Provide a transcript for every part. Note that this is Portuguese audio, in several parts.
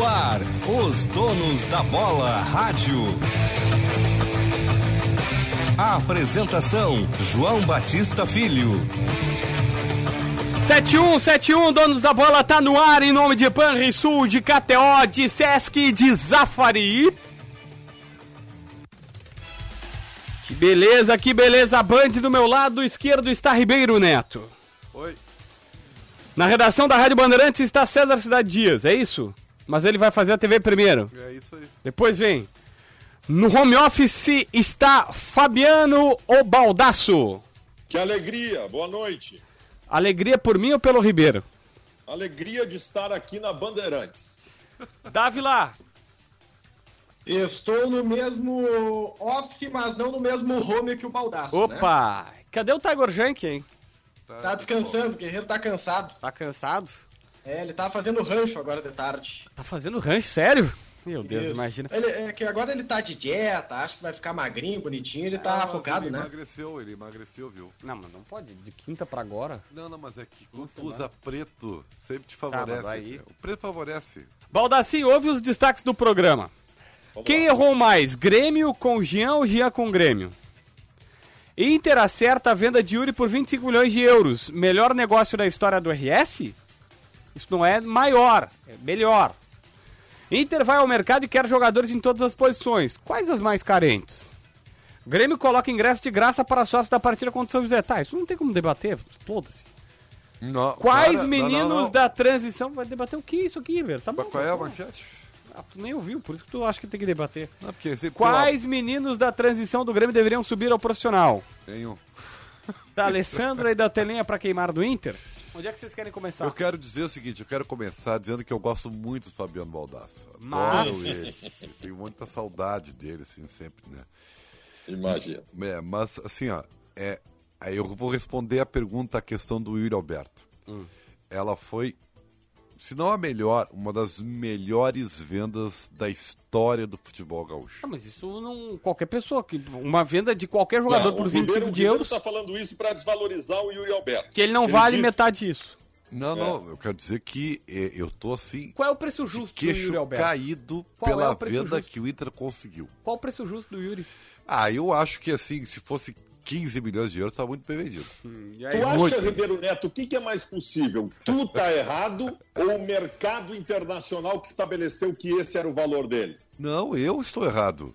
No ar, os donos da bola rádio. A apresentação: João Batista Filho. 7171, donos da bola, tá no ar em nome de Panrisul, de KTO, de Sesc, de Zafari. Que beleza, que beleza, Band do meu lado esquerdo está Ribeiro Neto. Oi. Na redação da Rádio Bandeirantes está César Cidade Dias, é isso? Mas ele vai fazer a TV primeiro. É isso aí. Depois vem. No home office está Fabiano Obaldaço. Que alegria, boa noite. Alegria por mim ou pelo Ribeiro? Alegria de estar aqui na Bandeirantes. Dávila. Estou no mesmo office, mas não no mesmo home que o Baldaço, né? Opa! Cadê o Tiger Junk, hein? Tá descansando, o guerreiro tá cansado. Tá cansado? É, ele tá fazendo rancho agora de tarde. Tá fazendo rancho, sério? Meu Deus, Isso. imagina. Ele, é que agora ele tá de dieta, acha que vai ficar magrinho, bonitinho, ele tá Ah, focado, ele né? emagreceu, ele emagreceu, viu? Não, mas não pode, de quinta pra agora. Não, não, mas é que quando tu usa preto, sempre te mas favorece. aí- O preto favorece. Baldaci, ouve os destaques do programa. Vamos Quem lá. errou mais, Grêmio com Jean ou Jean com Grêmio? Inter acerta a venda de Yuri por 25 milhões de euros. Melhor negócio da história do RS? Isso não é maior, é melhor. Inter vai ao mercado e quer jogadores em todas as posições. Quais as mais carentes? Grêmio coloca ingresso de graça para sócios da partida contra o São José. Tá, isso não tem como debater, exploda-se. Não, Quais para, meninos não, não, da transição... Vai debater o que isso aqui, velho? Tá bom. Qual é a tá bom. manchete? Ah, tu nem ouviu, por isso que tu acha que tem que debater. Não, Quais meninos da transição do Grêmio deveriam subir ao profissional? tem um. Da Alessandra e da Telinha pra queimar do Inter? Onde é que vocês querem começar? Eu quero dizer o seguinte, eu quero começar dizendo que eu gosto muito do Fabiano Baldasso. Mas- Adoro ele. Eu tenho muita saudade dele, assim, sempre, né? Imagina. É, mas assim, ó, é, aí eu vou responder a pergunta, a questão do Yuri Alberto. Hum. Ela foi, se não a melhor, uma das melhores vendas da história do futebol gaúcho. Ah, mas isso não. Qualquer pessoa. que Uma venda de qualquer jogador Não, por o 25 Ribeiro, de o euros. tá falando isso para desvalorizar o Yuri Alberto. Que ele não Ele vale disse- metade disso. Não, não, eu quero dizer que eh, eu tô assim, Qual é o preço justo do Yuri queixo Alberto? caído Qual é pela o preço venda justo? que o Inter conseguiu. Qual o preço justo do Yuri? Ah, eu acho que assim, se fosse 15 milhões de euros, tá muito bem vendido. E Tu muito. acha, Ribeiro Neto, o que, que é mais possível? Tu tá errado ou o mercado internacional que estabeleceu que esse era o valor dele? Não, eu estou errado.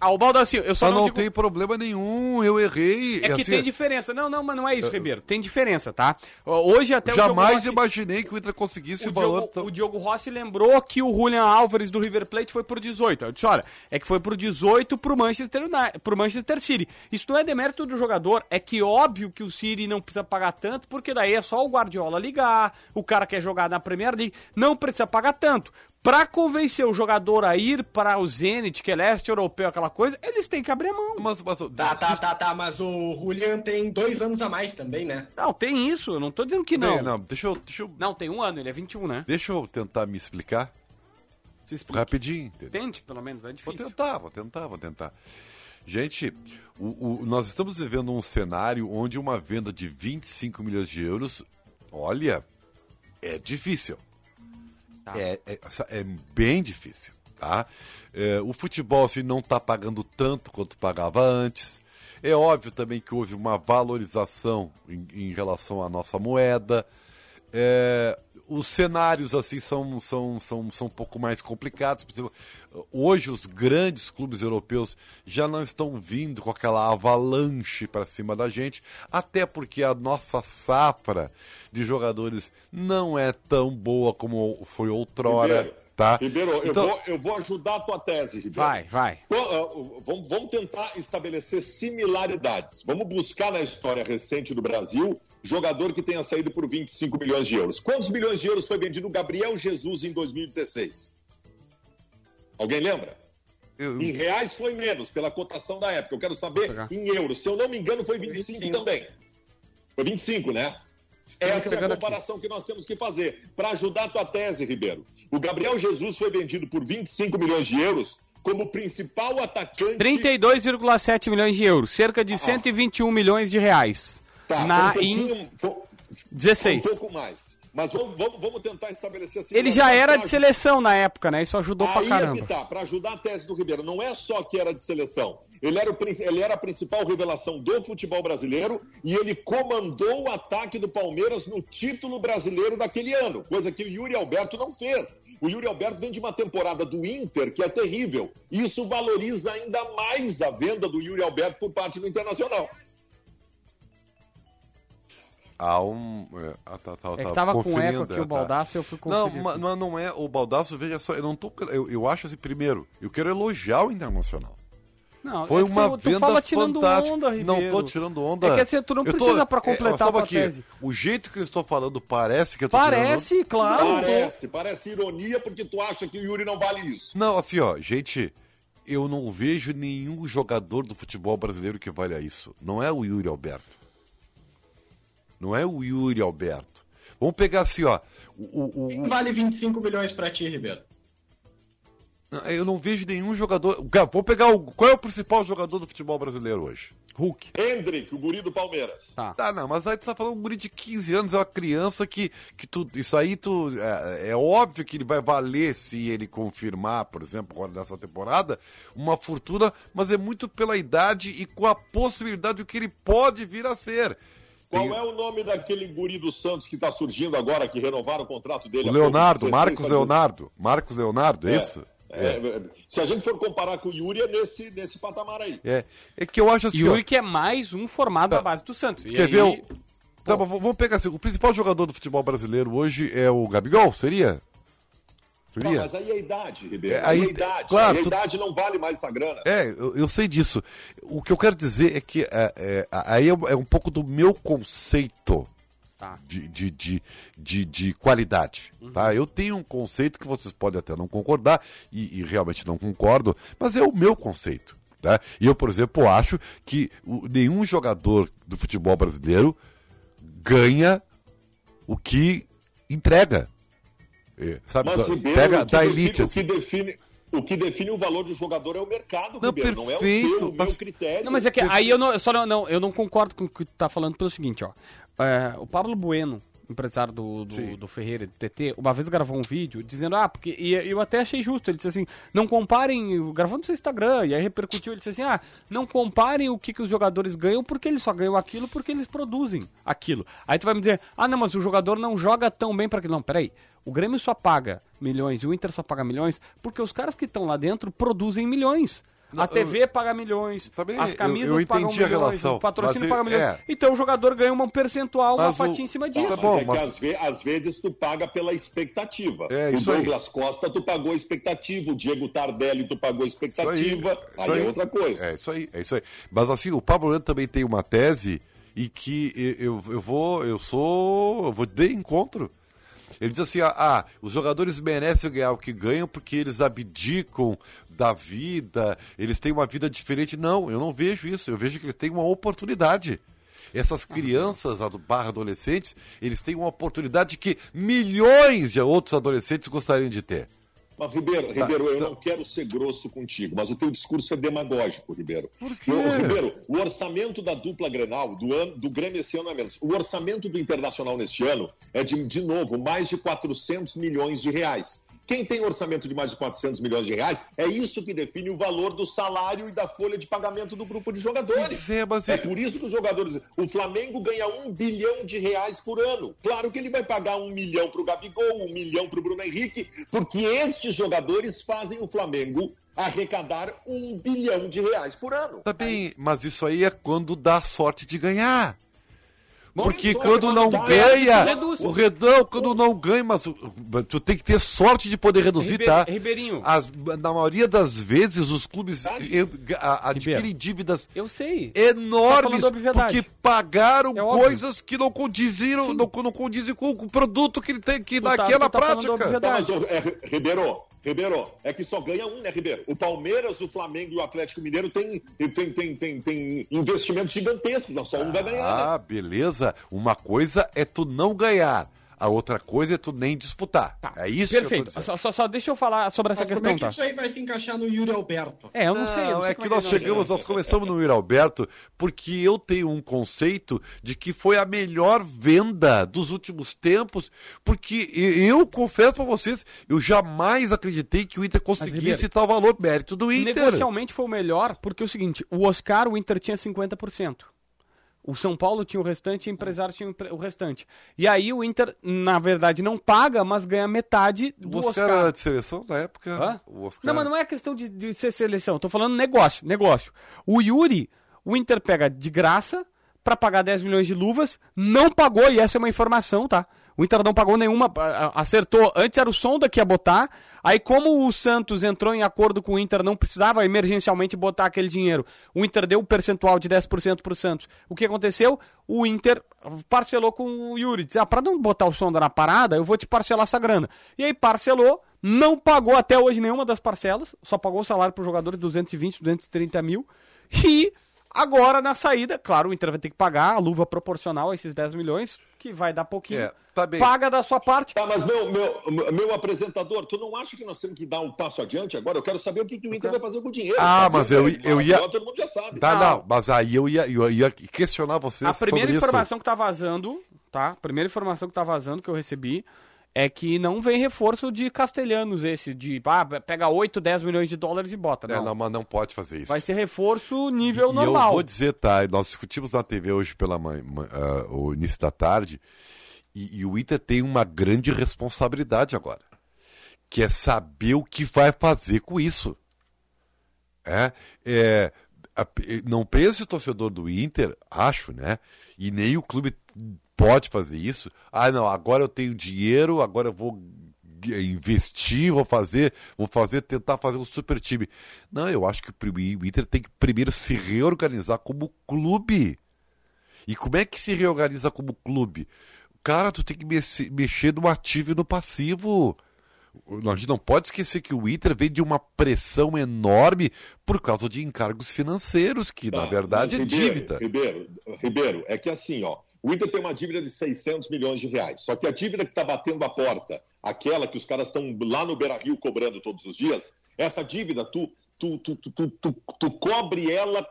Ah, o Baldacinho, eu só Só não, não digo... tem problema nenhum, eu errei. É que assim, tem diferença. Não, não, mas não é isso, Ribeiro. Tem diferença, tá? Hoje até o Jamais Rossi- imaginei que o Inter conseguisse o, O valor Diogo, tão... o Diogo Rossi lembrou que o Julian Álvares do River Plate foi pro 18. Eu disse, olha, é que foi pro 18 pro Manchester, United, pro Manchester City. Isso não é demérito do jogador, é que óbvio que o City não precisa pagar tanto, porque daí é só o Guardiola ligar, o cara quer jogar na Premier League, não precisa pagar tanto. Pra convencer o jogador a ir para o Zenit, que é leste europeu, aquela coisa, eles têm que abrir a mão. Mas, mas, Tá, tá, tá, tá, mas o Julian tem dois anos a mais também, né? Não, tem isso, eu não tô dizendo que não. Bem, não, deixa eu, deixa eu, Não, tem um ano, ele é 21, né? deixa eu tentar me explicar Se explica. rapidinho. entendeu? Tente, pelo menos, é Vou difícil. tentar, vou tentar, vou tentar. Gente, o- o- nós estamos vivendo um cenário onde uma venda de 25 milhões de euros, olha, é difícil. Tá. É, é, é bem difícil, tá? É, o futebol assim, não está pagando tanto quanto pagava antes. É óbvio também que houve uma valorização em, em relação à nossa moeda. É, os cenários assim são, são, são, são um pouco mais complicados. Exemplo, hoje os grandes clubes europeus já não estão vindo com aquela avalanche para cima da gente, até porque a nossa safra de jogadores não é tão boa como foi outrora. Tá? Ribeiro, eu, Então- vou, eu vou ajudar a tua tese, Ribeiro. Vai, vai. Qu- ah, Vamos, vamos tentar estabelecer similaridades. Vamos buscar na história recente do Brasil jogador que tenha saído por 25 milhões de euros. Quantos milhões de euros foi vendido o Gabriel Jesus em 2016? Alguém lembra? Eu- Em reais foi menos, pela cotação da época. Eu quero saber em euros. Se eu não me engano, foi 25, 25. também. Foi 25, né? Essa é a comparação que nós temos que fazer. Para ajudar a tua tese, Ribeiro. O Gabriel Jesus foi vendido por 25 milhões de euros como principal atacante. 32,7 milhões de euros, cerca de 121 milhões de reais. Tá, na foi um em pouquinho- foi- 16. foi um pouco mais. Mas vamos, vamos, vamos tentar estabelecer assim. Ele já era de seleção na época, né? Isso ajudou Aí pra é que caramba. tá, para ajudar a tese do Ribeiro. Não é só que era de seleção. Ele era, o ele era a principal revelação do futebol brasileiro e ele comandou o ataque do Palmeiras no título brasileiro daquele ano, coisa que o Yuri Alberto não fez. O Yuri Alberto vem de uma temporada do Inter que é terrível. Isso valoriza ainda mais a venda do Yuri Alberto por parte do Internacional. Há um. É, ah, tá, tá, É que tava com eco aqui é, o tá. Baldaço eu fui Não, conferir. ma- aqui. não, não é. O Baldaço, veja só, eu não tô. Eu, eu acho assim, primeiro, eu quero elogiar o Internacional. Não, Foi é que uma tu, tu venda fala tirando fantástica. onda, não Ribeiro. tô tirando onda. É que assim, tu não tô- precisa pra é, completar só a aqui, tese. O jeito que eu estou falando parece que eu tô tirando Parece, claro. Não, Parece, parece ironia porque tu acha que o Yuri não vale isso. Não, assim, ó, gente, eu não vejo nenhum jogador do futebol brasileiro que valha isso. Não é o Yuri Alberto. Não é o Yuri Alberto. Vamos pegar assim, ó. O, o- o- Quem vale 25 milhões pra ti, Ribeiro? eu não vejo nenhum jogador. Vamos pegar o. Qual é o principal jogador do futebol brasileiro hoje? Hulk. Hendrick, o guri do Palmeiras. Tá. Tá, não, mas aí tu tá falando um guri de 15 anos, é uma criança que, que tu. Isso aí tu. É, é óbvio que ele vai valer se ele confirmar, por exemplo, agora nessa temporada, uma fortuna, mas é muito pela idade e com a possibilidade do que ele pode vir a ser. Qual Tem- é o nome daquele guri do Santos que está surgindo agora, que renovaram o contrato dele? O pouco, Leonardo, 16 Marcos pra 16? Leonardo. Marcos Leonardo, é, É, isso? é, se a gente for comparar com o Yuri, é nesse, nesse patamar aí. É. É que eu acho assim. Yuri ó, que é mais um formado Tá. da base do Santos. Quer aí- ver o- Tá, vamos pegar assim. O principal jogador do futebol brasileiro hoje é o Gabigol? Seria? Mas aí é a idade, Ribeiro. É, aí, aí- é a idade. claro, a tu- idade não vale mais essa grana. É, eu, eu sei disso. O que eu quero dizer é que é, é, aí é, é um pouco do meu conceito Tá. de, de, de, de, de qualidade. Tá? Eu tenho um conceito que vocês podem até não concordar, e, e realmente não concordo, mas é o meu conceito. Tá? E eu, por exemplo, acho que o- nenhum jogador do futebol brasileiro ganha o que entrega. É, sabe, Mas, Ribeiro, pega o que da define- elite. o assim. que define o que define o valor do jogador é o mercado, Não, Ribeiro. Não é o perfeito, teu, o mas- meu critério. Não, mas é que aí eu não, eu só não, não, eu não concordo com o que tu tá falando pelo seguinte, ó. É, o Pablo Bueno, empresário do, do, do Ferreira do TT, uma vez gravou um vídeo dizendo, ah, porque. E eu até achei justo. Ele disse assim, não comparem. Gravou no seu Instagram, e aí repercutiu, ele disse assim, ah, não comparem o que, que os jogadores ganham, porque eles só ganham aquilo porque eles produzem aquilo. Aí tu vai me dizer, ah, não, mas o jogador não joga tão bem para aquilo. Não, peraí. O Grêmio só paga milhões e o Inter só paga milhões porque os caras que estão lá dentro produzem milhões. Não, a TV paga milhões, Também as eu- camisas eu pagam entendi a milhões, relação, o patrocínio paga é- milhões. é. Então o jogador ganha um percentual, uma Mas o- fatia em cima Tá, disso. Tá bom, mas é às, ve- às vezes tu paga pela expectativa. É, o isso aí. Douglas Costa, tu pagou a expectativa. O Diego Tardelli, tu pagou a Isso aí, expectativa. isso aí, é outra coisa. É isso aí, é isso aí. Mas assim, o Pablo Leandro também tem uma tese e que eu, eu, eu vou, eu sou, eu vou de encontro. Ele diz assim, ah, ah, os jogadores merecem ganhar o que ganham porque eles abdicam da vida, eles têm uma vida diferente. Não, eu não vejo isso. Eu vejo que eles têm uma oportunidade. Essas crianças ado- barra adolescentes, eles têm uma oportunidade que milhões de outros adolescentes gostariam de ter. Mas, Ribeiro, Tá, Ribeiro, eu tá. não quero ser grosso contigo, mas o teu discurso é demagógico, Ribeiro. Por quê? Eu- Ribeiro, o orçamento da dupla Grenal, do, ano, do Grêmio esse ano é menos. O orçamento do Internacional neste ano é, de, de novo, mais de 400 milhões de reais. Quem tem orçamento de mais de 400 milhões de reais, é isso que define o valor do salário e da folha de pagamento do grupo de jogadores. É, mas é- por isso que os jogadores. O Flamengo ganha um bilhão de reais por ano. Claro que ele vai pagar um milhão para o Gabigol, um milhão para o Bruno Henrique, porque estes jogadores fazem o Flamengo arrecadar um bilhão de reais por ano. Tá bem, mas isso aí é quando dá sorte de ganhar. Porque Bom, quando quando não ganha, reduz. o redão, quando não ganha, mas tu tem que ter sorte de poder reduzir, Ribe- tá? Ribeirinho. As- na maioria das vezes, os clubes a- adquirem dívidas Eu sei. enormes Tá falando obviedade. porque pagaram É coisas que não condiziram, não, não condizem com o produto que ele tem que tá- naquela tá prática. Tá, mas, é, Ribeiro, Ribeiro, é que só ganha um, né, Ribeiro? O Palmeiras, o Flamengo e o Atlético Mineiro tem, tem, tem, tem, tem investimento gigantesco, não, só um vai ganhar. né? Ah, beleza. Uma coisa é tu não ganhar. A outra coisa é tu nem disputar. Tá, é isso Perfeito. que eu tô só, só, só deixa eu falar sobre essa Mas como questão, é que tá? isso aí vai se encaixar no Yuri Alberto? É, eu não, sei. eu não Não, sei é como que nós vai chegamos, nós começamos no Ir Alberto, porque eu tenho um conceito de que foi a melhor venda dos últimos tempos, porque e- eu confesso pra vocês, eu jamais acreditei que o Inter conseguisse Ribeiro, tal valor, mérito do Inter. Negocialmente foi o melhor, porque é o seguinte, o Oscar, o Inter tinha 50%. O São Paulo tinha o restante e o empresário tinha o restante. E aí o Inter, na verdade, não paga, mas ganha metade do O Oscar, Oscar. era de seleção na época. Hã? O Oscar... Não, mas não é questão de, de ser seleção. Tô falando negócio, negócio. O Yuri, o Inter pega de graça pra pagar 10 milhões de luvas, não pagou, e essa é uma informação, tá? O Inter não pagou nenhuma, acertou. Antes era o Sonda que ia botar, aí como o Santos entrou em acordo com o Inter, não precisava emergencialmente botar aquele dinheiro. O Inter deu um percentual de 10% pro Santos. O que aconteceu? O Inter parcelou com o Yuri. Disse, ah, pra não botar o Sonda na parada, eu vou te parcelar essa grana. E aí parcelou, não pagou até hoje nenhuma das parcelas, só pagou o salário pro jogador de 220, 230 mil. E agora na saída, claro, o Inter vai ter que pagar a luva proporcional a esses 10 milhões, que vai dar pouquinho. É, tá bem. Paga da sua parte. Tá, mas meu, meu, meu apresentador, tu não acha que nós temos que dar um passo adiante agora? Eu quero saber o que, que o Inter vai fazer com o dinheiro. Ah, sabe? mas eu- eu ia- Todo mundo já sabe. Tá, Ah. não, mas aí eu ia, eu ia questionar vocês A primeira sobre isso. informação que tá vazando, tá? A primeira informação que tá vazando que eu recebi é que não vem reforço de castelhanos esse, de ah, pega 8, 10 milhões de dólares e bota. É, Não. não, mas não pode fazer isso. Vai ser reforço nível E normal. eu vou dizer, tá? Nós discutimos na TV hoje pela manhã, ah, o início da tarde, e, e o Inter tem uma grande responsabilidade agora, que é saber o que vai fazer com isso. É, é, não pense o torcedor do Inter, acho, né? E nem o clube pode fazer isso. Ah, não, agora eu tenho dinheiro, agora eu vou investir, vou fazer, vou fazer, tentar fazer um super time. Não, eu acho que o Inter tem que primeiro se reorganizar como clube. E como é que se reorganiza como clube? Cara, tu tem que mexe- mexer no ativo e no passivo. A gente não pode esquecer que o Inter vem de uma pressão enorme por causa de encargos financeiros, que na Tá, verdade é Ribeiro, dívida. Ribeiro, Ribeiro, é que assim, ó, o Inter tem uma dívida de 600 milhões de reais. Só que a dívida que está batendo a porta, aquela que os caras estão lá no Beira Rio cobrando todos os dias, essa dívida, tu, tu, tu, tu, tu, tu, tu cobre ela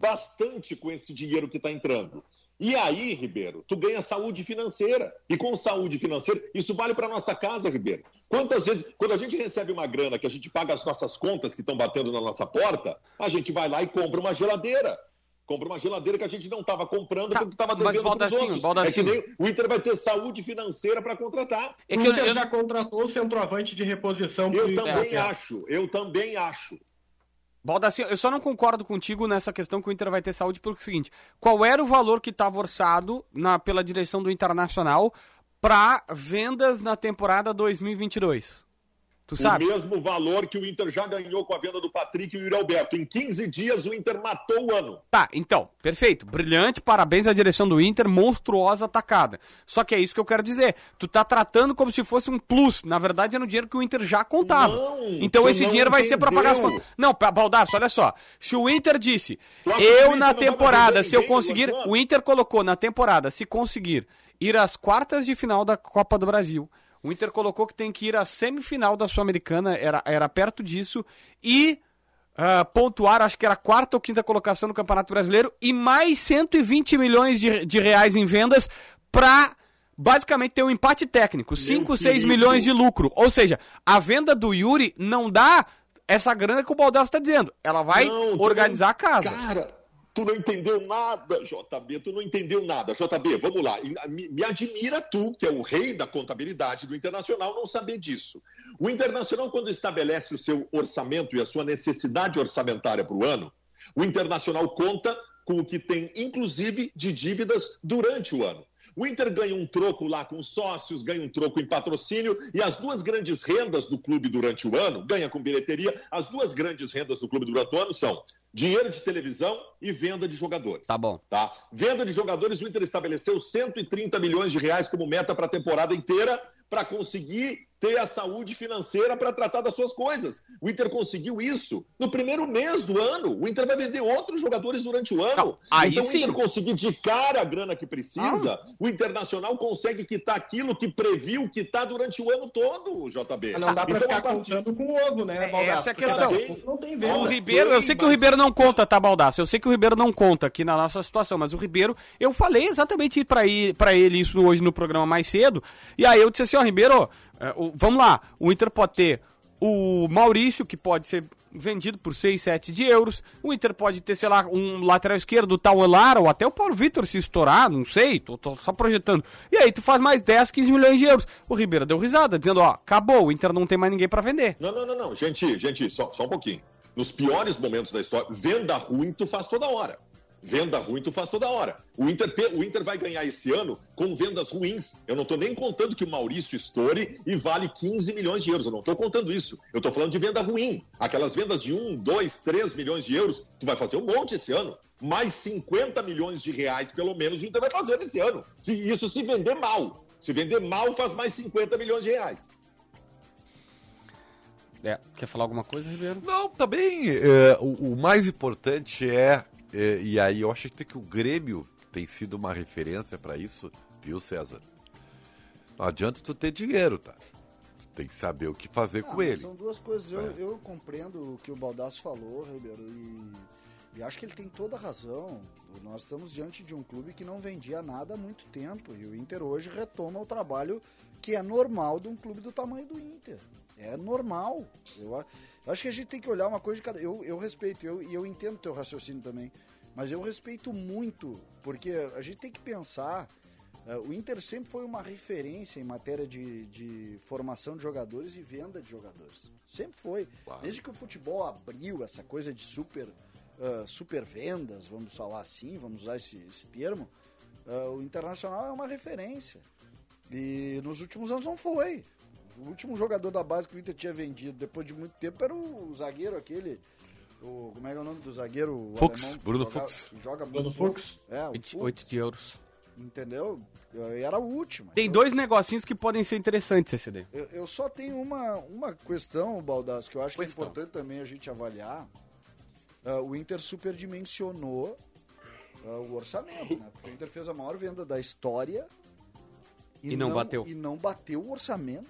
bastante com esse dinheiro que está entrando. E aí, Ribeiro, tu ganha saúde financeira. E com saúde financeira, isso vale para nossa casa, Ribeiro. Quantas vezes, quando a gente recebe uma grana que a gente paga as nossas contas que estão batendo na nossa porta, a gente vai lá e compra uma geladeira. Compra uma geladeira que a gente não estava comprando Tá, porque estava devendo para os Baldacinho, outros. Baldacinho. É que nem o Inter vai ter saúde financeira para contratar. É o eu- Inter eu- já contratou o centroavante de reposição Eu também Inter. acho, eu também acho. Baldassi, eu só não concordo contigo nessa questão que o Inter vai ter saúde pelo seguinte: qual era o valor que estava orçado na, pela direção do Internacional para vendas na temporada 2022? Tu sabe? O mesmo valor que o Inter já ganhou com a venda do Patrick e o Yuri Alberto. Em 15 dias, o Inter matou o ano. Tá, então, perfeito. Brilhante, parabéns à direção do Inter, monstruosa atacada. Só que é isso que eu quero dizer. Tu tá tratando como se fosse um plus. Na verdade, é no dinheiro que o Inter já contava. Não, então esse dinheiro vai ser pra pagar as entendeu. contas. Não, Baldasso, olha só. Se o Inter disse, Tu acha que o eu Inter na vai temporada, se eu conseguir. O Inter colocou na temporada, se conseguir ir às quartas de final da Copa do Brasil. O Inter colocou que tem que ir à semifinal da Sul-Americana, era, era perto disso. E ah, pontuar, acho que era a quarta ou quinta colocação no Campeonato Brasileiro, e mais 120 milhões de, de reais em vendas para basicamente ter um empate técnico, 5, 6 querido. milhões de lucro. Ou seja, a venda do Yuri não dá essa grana que o Baldasso está dizendo. Ela vai Não, organizar a casa. Cara, tu não entendeu nada, JB. Tu não entendeu nada. JB, vamos lá. Me, me admira tu, que é o rei da contabilidade do Internacional, não saber disso. O Internacional, quando estabelece o seu orçamento e a sua necessidade orçamentária para o ano, o Internacional conta com o que tem, inclusive, de dívidas durante o ano. O Inter ganha um troco lá com sócios, ganha um troco em patrocínio, e as duas grandes rendas do clube durante o ano, ganha com bilheteria, as duas grandes rendas do clube durante o ano são dinheiro de televisão e venda de jogadores. Tá bom. Tá? Venda de jogadores, o Inter estabeleceu 130 milhões de reais como meta para a temporada inteira para conseguir ter a saúde financeira para tratar das suas coisas. O Inter conseguiu isso no primeiro mês do ano. O Inter vai vender outros jogadores durante o ano. Não, aí então sim. o Inter conseguir de cara a grana que precisa, o Internacional consegue quitar aquilo que previu quitar durante o ano todo, JB. Ah, Não dá pra Então, ficar a partir- contando com o ovo, né, Baldasso? essa é a questão. Não tem venda. O Ribeiro, eu sei que o Ribeiro não conta, tá, Baldaço? Eu sei que o Ribeiro não conta aqui na nossa situação, mas o Ribeiro, eu falei exatamente pra ele, isso hoje no programa mais cedo, e aí eu disse assim, ó, Ribeiro, é, o- vamos lá, o Inter pode ter o Maurício, que pode ser vendido por 6, 7 de euros, o Inter pode ter, sei lá, um lateral esquerdo, o Tauelar, ou até o Paulo Vitor se estourar, não sei, tô, tô só projetando. E aí tu faz mais 10, 15 milhões de euros. O Ribeiro deu risada, dizendo, ó, acabou, o Inter não tem mais ninguém pra vender. Não, não, não, não. Gente, gente, só, só um pouquinho. Nos piores momentos da história, venda ruim tu faz toda hora. Venda ruim tu faz toda hora. O Inter, o Inter vai ganhar esse ano com vendas ruins. Eu não tô nem contando que o Maurício estoure e vale 15 milhões de euros. Eu não tô contando isso. Eu tô falando de venda ruim. Aquelas vendas de 1, 2, 3 milhões de euros, tu vai fazer um monte esse ano. Mais 50 milhões de reais, pelo menos, o Inter vai fazer esse ano. Se, isso se vender mal. Se vender mal, faz mais 50 milhões de reais. É, quer falar alguma coisa, Ribeiro? Não, também é, o, o mais importante é, é, e aí eu acho que, o Grêmio tem sido uma referência para isso, viu, César? Não adianta tu ter dinheiro, tá? Tu tem que saber o que fazer Ah, com ele. São duas coisas. Eu, É. eu compreendo o que o Baldasso falou, Ribeiro, e, e acho que ele tem toda a razão. Nós estamos diante de um clube que não vendia nada há muito tempo, e o Inter hoje retoma o trabalho que é normal de um clube do tamanho do Inter. É normal. Eu, eu acho que a gente tem que olhar uma coisa de cada. Eu, eu respeito, eu, e eu entendo teu raciocínio também, mas eu respeito muito, porque a gente tem que pensar. eh, o Inter sempre foi uma referência em matéria de, de formação de jogadores e venda de jogadores. Sempre foi. Desde que o futebol abriu essa coisa de super, ah, super vendas, vamos falar assim, vamos usar esse, esse termo, ah, o Internacional é uma referência. E nos últimos anos não foi. O último jogador da base que o Inter tinha vendido depois de muito tempo era o zagueiro aquele. O, como é que é o nome do zagueiro? O Fux, alemão que Bruno joga- Fux. que Joga Bruno muito Fux. É, o 28 Fux, de euros. Entendeu? E Era o último. Tem dois negocinhos que podem ser interessantes, CCD. Eu, eu só tenho uma, uma questão, Baldasso, que eu acho que Questão. é importante também a gente avaliar. Ah, o Inter superdimensionou ah, o orçamento, né? Porque o Inter fez a maior venda da história E não bateu. E não bateu o orçamento.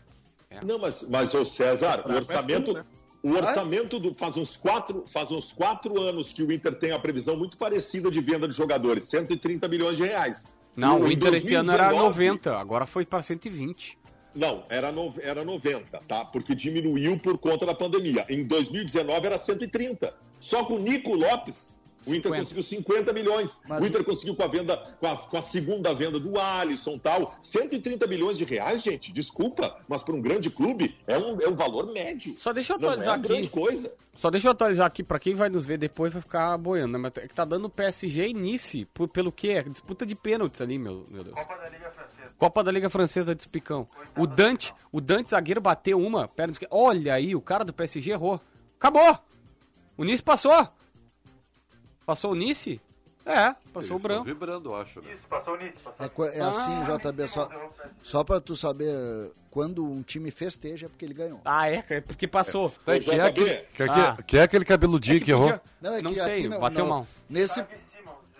Não, mas, mas ô César, o orçamento, fundo, o orçamento do faz uns quatro, faz uns quatro anos que o Inter tem a previsão muito parecida de venda de jogadores, 130 milhões de reais. Não, o Inter esse ano era 2019 90, agora foi pra 120. Não, era, no, era 90, tá? Porque diminuiu por conta da pandemia. Em 2019 era 130. Só com o Nico Lopes, o Inter 50. conseguiu 50 milhões. Mas o o- Inter conseguiu com a venda, com a, com a segunda venda do Alisson tal. 130 milhões de reais, gente, desculpa, mas para um grande clube é um, é um valor médio. Só deixa eu Não é atualizar uma grande aqui. coisa. Só deixa eu atualizar aqui, pra quem vai nos ver depois vai ficar boiando, né? Mas é que tá dando PSG e Nice, por, pelo quê? Disputa de pênaltis ali, meu, meu Deus. Copa da Liga Francesa. Copa da Liga Francesa de Espicão. O Dante, o Dante zagueiro bateu uma, perna esquerda. Olha aí, o cara do PSG errou. Acabou! O Nice passou! Passou o Nice? É, passou Eles o branco. vibrando, eu acho, né? É, co- é assim, JB, só, só pra tu saber, quando um time festeja é porque ele ganhou. Ah, é, é porque passou. Tá, quem, é JB. aquele, quem, é- Ah. quem é aquele cabeludinho que, errou? podia- Não, é Não que sei, aqui não, bateu não, mal. Nesse...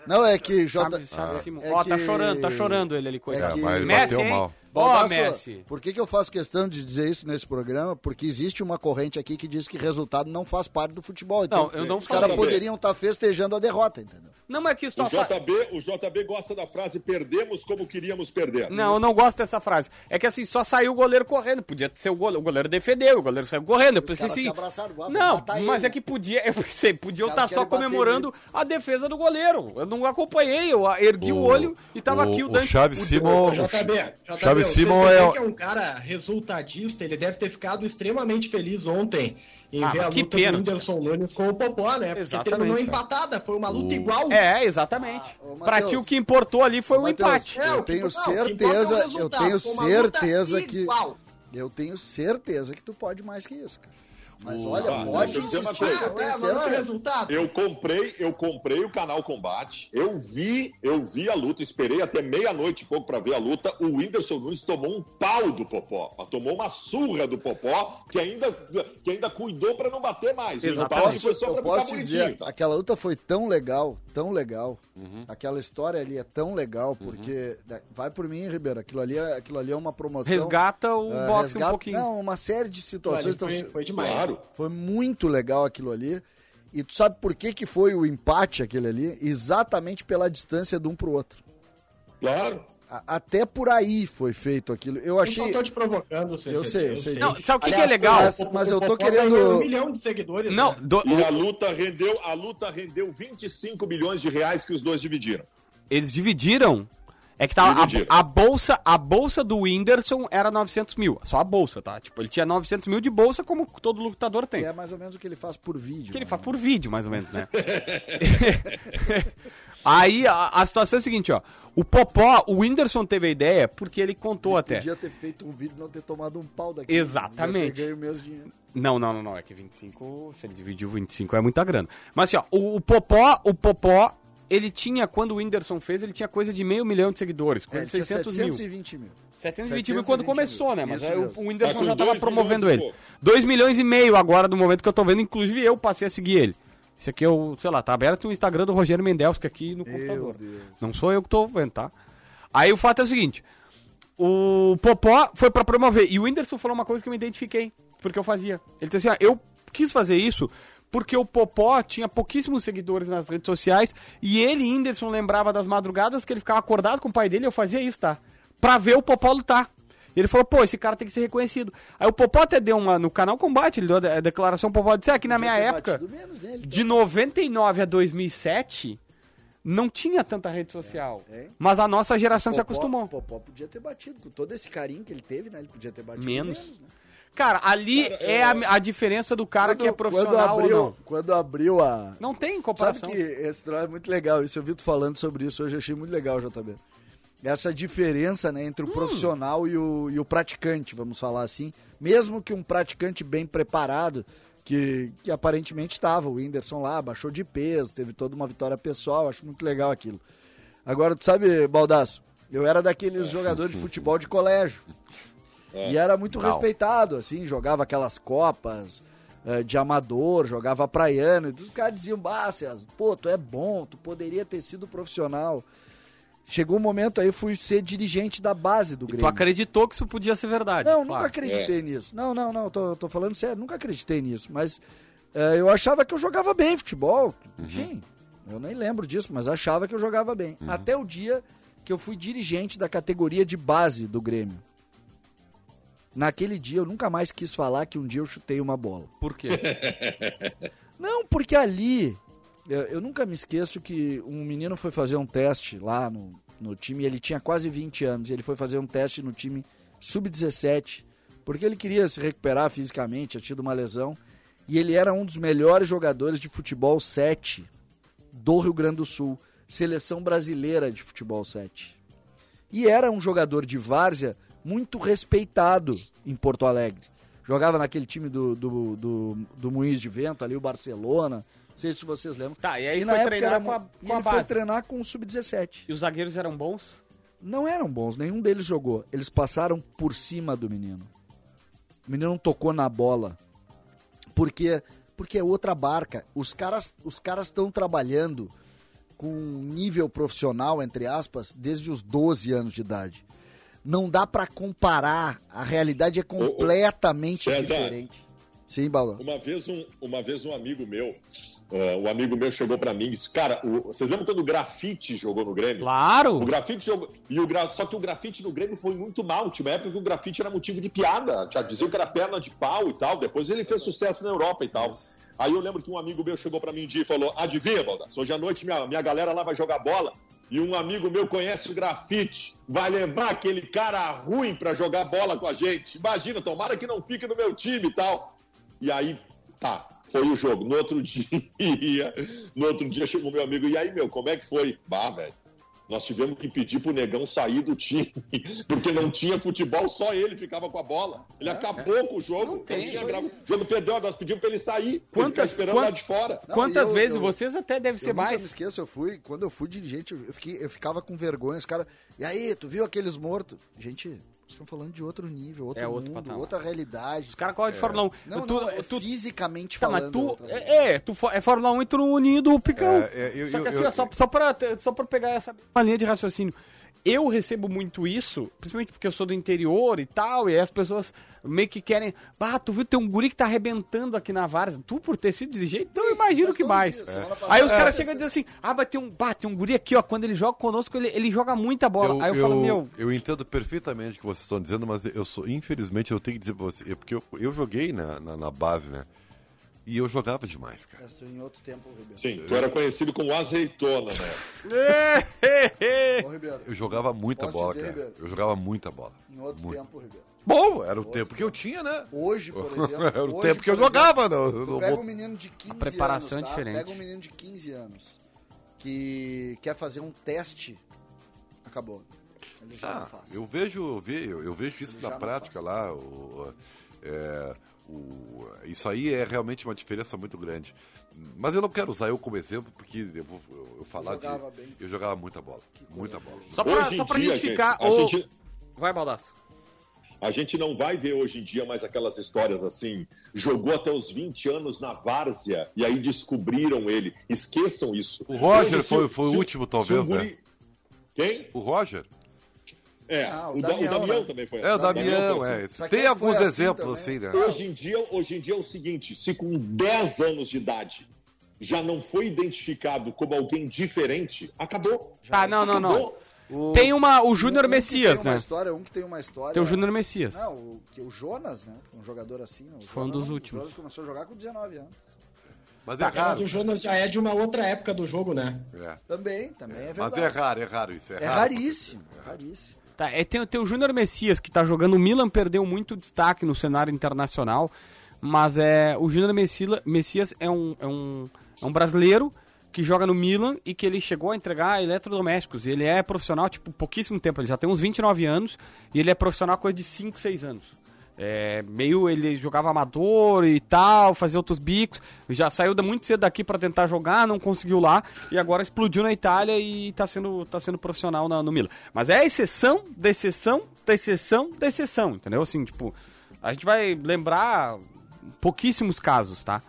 Não, é que J... Simon. é Ó, tá que- chorando, tá chorando ele ali, coitado. que- mas Messi, bateu hein? mal. Ó, Baldasso, Messi. por que, que eu faço questão de dizer isso nesse programa? Porque existe uma corrente aqui que diz que resultado não faz parte do futebol. Então, Não, eu não os caras falei. poderiam estar festejando a derrota, entendeu? Não, mas que O situação... JB, o JB gosta da frase perdemos como queríamos perder. Não, eu não gosto dessa frase. É que assim, só saiu o goleiro correndo. Podia ser o goleiro. O goleiro defendeu, o goleiro saiu correndo. Eu pensei assim. ah, Não, mas ele. é que podia. Eu pensei, podiam Os estar caras só comemorando a defesa do goleiro. Eu não acompanhei, eu ergui o, O- olho e tava o- aqui o o Dante. Chaves o- Simon- JB, JB, o Simon é é um cara resultadista, ele deve ter ficado extremamente feliz ontem em Ah, ver a luta pênalti, do Whindersson Nunes com o Popó, né? Porque Exatamente, terminou empatada, foi uma luta O- igual. É, exatamente. Ah, ô, pra ti o que importou ali foi o Matheus, empate. É, eu o tenho não, o que importa é o certeza, eu tenho certeza que igual. eu tenho certeza que tu pode mais que isso, cara. Mas O- olha, Ah, pode eu dizer uma coisa. eu é certeza. resultado? Eu comprei, eu comprei o canal Combate. Eu vi, eu vi a luta, esperei até meia-noite e pouco pra ver a luta. O Whindersson Nunes tomou um pau do Popó. Tomou uma surra do Popó, que ainda, que ainda cuidou pra não bater mais. O Exatamente. empate foi só eu pra posso ficar dizer, aquela luta foi tão legal, tão legal. Uhum. Aquela história ali é tão legal, porque da- vai por mim, Ribeiro. Aquilo ali é, aquilo ali é uma promoção. Resgata o eh, boxe um resgata- pouquinho. Não, uma série de situações. Foi, Então, foi demais. Claro. Foi muito legal aquilo ali. E tu sabe por que, que foi o empate aquele ali? Exatamente pela distância de um pro outro. Claro. Até por aí foi feito aquilo. Eu achei. tô te provocando, CCD, Eu sei, eu sei. Não, sabe o que, que é Aliás, legal? Mas- mas eu tô querendo- Um milhão de seguidores. Não, né? do- E a luta rendeu, a luta rendeu 25 milhões de reais que os dois dividiram. eles dividiram. É que tava Dividiram. a, a bolsa, a bolsa do Whindersson era 900 mil. Só a bolsa, tá? Tipo, ele tinha 900 mil de bolsa, como todo lutador tem. Que é mais ou menos o que ele faz por vídeo. Que ele né? faz por vídeo, mais ou menos, né? Aí a, a situação é a seguinte, ó. O Popó, o Whindersson teve a ideia porque ele contou até. Podia ter feito um vídeo e não ter tomado um pau daquele. Exatamente. Eu ganho o mesmo dinheiro. Não, não, não, não. É que 25, se ele dividiu 25 é muita grana. Mas assim, ó, o, o Popó, o Popó, ele tinha, quando o Whindersson fez, ele tinha coisa de meio milhão de seguidores, É, coisa ele de tinha 600 mil. 720 mil. 720 mil quando 720 começou, mil. né? Mas aí o, o Whindersson Tá já tava dois promovendo milhões ele. pouco. 2 milhões e meio agora no momento que eu tô vendo, inclusive eu passei a seguir ele. Esse aqui é o, sei lá, tá aberto o Instagram do Rogério Mendelski aqui no computador. Deus. Não sou eu que tô vendo, tá? Aí o fato é o seguinte: o Popó foi pra promover. E o Whindersson falou uma coisa que eu me identifiquei, porque eu fazia. Ele disse assim: ó, eu quis fazer isso porque o Popó tinha pouquíssimos seguidores nas redes sociais e ele, Whindersson, lembrava das madrugadas que ele ficava acordado com o pai dele. Eu fazia isso, tá? Pra ver o Popó lutar. E ele falou, pô, esse cara tem que ser reconhecido. Aí o Popó até deu uma. No canal Combate, ele deu a de- a declaração. O Popó disse: ah, que na minha época. menos então. De 99 a 2007, não tinha tanta rede social. É, é. Mas a nossa geração se Popó- acostumou. Popó podia ter batido, com todo esse carinho que ele teve, né? Ele podia ter batido Menos. menos. né? Cara, ali é a, a diferença do cara que é profissional quando abriu. Quando abriu a... Não tem Sabe comparação. que esse troço é muito legal, isso eu vi tu falando sobre isso hoje, eu achei muito legal, JB. Essa diferença né, entre o Hum. profissional e o, e o praticante, vamos falar assim. Mesmo que um praticante bem preparado, que, que aparentemente estava, o Whindersson lá, baixou de peso, teve toda uma vitória pessoal, acho muito legal aquilo. Agora, tu sabe, Baldaço, eu era daqueles jogadores de futebol de colégio. E era muito respeitado, assim, jogava aquelas copas eh, de amador, jogava praiano, e os caras diziam, César, pô, tu é bom, tu poderia ter sido profissional. Chegou um momento aí, eu fui ser dirigente da base do E tu Grêmio. acreditou que isso podia ser verdade. Não, claro. nunca acreditei nisso. Não, não, não, tô, tô falando sério, nunca acreditei nisso. Mas eh, eu achava que eu jogava bem futebol. Enfim, eu nem lembro disso, mas achava que eu jogava bem. Até o dia que eu fui dirigente da categoria de base do Grêmio. Naquele dia eu nunca mais quis falar que um dia eu chutei uma bola. Por quê? Não, porque ali, eu, nunca me esqueço que um menino foi fazer um teste lá no, no time, ele tinha quase 20 anos, e ele foi fazer um teste no time sub-17, porque ele queria se recuperar fisicamente, tinha tido uma lesão, e ele era um dos melhores jogadores de futebol 7 do Rio Grande do Sul, seleção brasileira de futebol 7. E era um jogador de várzea muito respeitado em Porto Alegre. Jogava naquele time do, do, do, do Moinhos de Vento, ali o Barcelona. Não sei se vocês lembram. Tá, e aí E foi na época treinar era com a, e com a ele foi base. treinar com o Sub-17. E os zagueiros eram bons? Não eram bons, nenhum deles jogou. Eles passaram por cima do menino. O menino não tocou na bola. Porque porque é outra barca. Os caras os caras estão trabalhando com um nível profissional, entre aspas, desde os 12 anos de idade. Não dá pra comparar. A realidade é completamente César. diferente. Sim, Balão. Uma vez um, uma vez um amigo meu, eh, um amigo meu chegou pra mim e disse, cara, o- vocês lembram quando o Grafite jogou no Grêmio? Claro! O grafite jogou. E o gra... Só que o grafite no Grêmio foi muito mal. Tinha uma época que o grafite era motivo de piada. Já diziam que era perna de pau e tal. Depois ele fez sucesso na Europa e tal. Aí eu lembro que um amigo meu chegou pra mim um dia e falou: Adivinha, Baldas, hoje à noite minha, minha galera lá vai jogar bola. E um amigo meu conhece o grafite. Vai levar aquele cara ruim pra jogar bola com a gente. Imagina, tomara que não fique no meu time e tal. E aí, tá, foi o jogo. No outro dia, no outro dia chegou meu amigo, e aí, meu, como é que foi? Bah, velho. Nós tivemos que pedir pro Negão sair do time, porque não tinha futebol, só ele ficava com a bola. Ele acabou com o jogo. Não tem. não tinha grava- O jogo perdeu, nós pedimos pra ele sair. Quantas- ele esperando quant- lá de fora. Não, Quantas eu- vezes? eu- Vocês até devem ser eu nunca mais. me esqueço, eu fui, quando eu fui dirigente, eu, fiquei, eu ficava com vergonha, os caras, e aí, tu viu aqueles mortos? Gente, estão falando de outro nível, outro É outro mundo, patamar. outra realidade. Os caras correm de Fórmula 1. Não, tu, não, é tu, fisicamente tá, falando. mas tu, realidade. é, é, tu é Fórmula 1 e tu unido o picão. É, é, eu- só que eu- assim, eu- só, só, pra, só pra pegar essa linha de raciocínio. Eu recebo muito isso, principalmente porque eu sou do interior e tal, e aí as pessoas meio que querem. Ah, tu viu, tem um guri que tá arrebentando aqui na Várzea. Tu, por ter sido dirigente, então eu imagino que mais. dia, passada- Aí os caras É. chegam e dizem assim: ah, mas tem um, bah, tem um guri aqui, ó, quando ele joga conosco, ele, ele joga muita bola. aí eu, falo, meu. eu entendo perfeitamente o que vocês estão dizendo, mas eu sou, infelizmente, eu tenho que dizer pra você, é porque eu, eu joguei na, na, na base, né? E eu jogava demais, cara. Mas tu em outro tempo, Ribeiro. Sim, tu era conhecido como azeitona, né? Ô, Ribeiro, Eu jogava muita Posso bola, dizer, cara. Ribeiro? Eu jogava muita bola. em outro Muito. tempo, Ribeiro. Bom, era o tempo que eu tinha, né? Hoje, por exemplo. Era o hoje, tempo que eu por exemplo, jogava, não. Tu não pega vou- um menino de 15 preparação anos, é tá? diferente. Pega um menino de 15 anos que quer fazer um teste, acabou. Ele já não Ah, faz. eu vejo, eu vejo, eu vejo isso Ele na não prática faz. lá. o- é, o- isso aí é realmente uma diferença muito grande. Mas eu não quero usar eu como exemplo, porque eu vou eu, eu falar jogava de. bem. Eu jogava muita bola. Muita bola. Só pra, Hoje só pra dia, gente ficar. a ô- gente- Vai, Baldaço. A gente não vai ver hoje em dia mais aquelas histórias assim, jogou até os 20 anos na várzea e aí descobriram ele. Esqueçam isso. O Roger Hoje, se foi- foi o se último, se talvez, guri- né? Quem? O Roger? É, Ah, o o, Da- Damião, o Damião né? também foi É, o Damião Damião, é. assim. que Tem ele alguns assim exemplos também. assim, né? Hoje em, dia, hoje em dia é o seguinte, se com 10 anos de idade já não foi identificado como alguém diferente, acabou. Tá, não, não, não. Acabou. O- Tem uma. O um- Júnior um que Messias, tem uma né? História, um que tem uma história. Tem o Júnior Messias. Não, o, que o Jonas, né? Foi um jogador assim. O Foi um dos o últimos. Jonas começou a jogar com 19 anos. Mas Tá, é Mas raro. o Jonas já é de uma outra época do jogo, né? É. Também, também é Mas verdade. é raro, é raro isso. É, É raro. raríssimo, é raríssimo. Tá, é, tem, tem o Júnior Messias que tá jogando. O Milan perdeu muito destaque no cenário internacional. Mas é o Júnior Messias é um, é, um, é um brasileiro que joga no Milan e que ele chegou a entregar eletrodomésticos. Ele é profissional, tipo, pouquíssimo tempo. Ele já tem uns 29 anos e ele é profissional há coisa de 5, 6 anos. É, meio ele jogava amador e tal, fazia outros bicos. Já saiu da- muito cedo daqui pra tentar jogar, não conseguiu lá e agora explodiu na Itália e tá sendo, tá sendo profissional na- no Milan. Mas é a exceção da exceção da exceção da exceção, entendeu? Assim, tipo, a gente vai lembrar pouquíssimos casos, tá?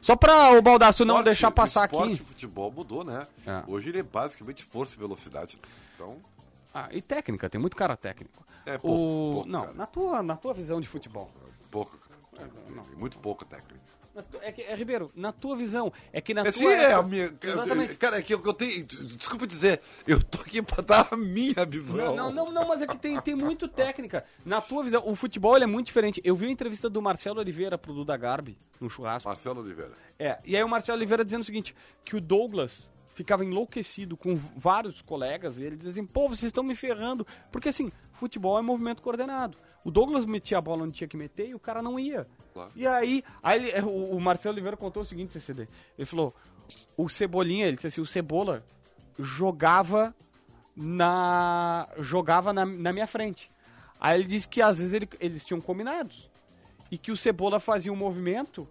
Só pra o Baldaço não deixar passar o esporte, aqui. O futebol mudou, né? É. Hoje ele é basicamente força e velocidade. Então, Ah, e técnica, tem muito cara técnico. É, pouco, o... pouco, não, cara. na tua, na tua visão de futebol. pouco. Tem muito pouca técnica. Na tu- É, que, é, Ribeiro, na tua visão, é que na Esse tua. é a minha. Exatamente. Cara, é que eu, eu tenho. Desculpa dizer, eu tô aqui pra dar a minha visão. Não, não, não, mas é que tem, tem muito técnica. Na tua visão, o futebol é muito diferente. Eu vi a entrevista do Marcelo Oliveira pro Duda Garbi, no churrasco. Marcelo Oliveira. É, e aí o Marcelo Oliveira dizendo o seguinte, que o Douglas ficava enlouquecido com vários colegas, e ele dizia assim, pô, vocês estão me ferrando. Porque assim, futebol é movimento coordenado. O Douglas metia a bola onde tinha que meter e o cara não ia. Claro. E aí, aí ele- o, o Marcelo Oliveira contou o seguinte, CCD. Ele falou, o Cebolinha, ele disse assim, o Cebola jogava na jogava na, na minha frente. Aí ele disse que às vezes ele- eles tinham combinados. E que o Cebola fazia um movimento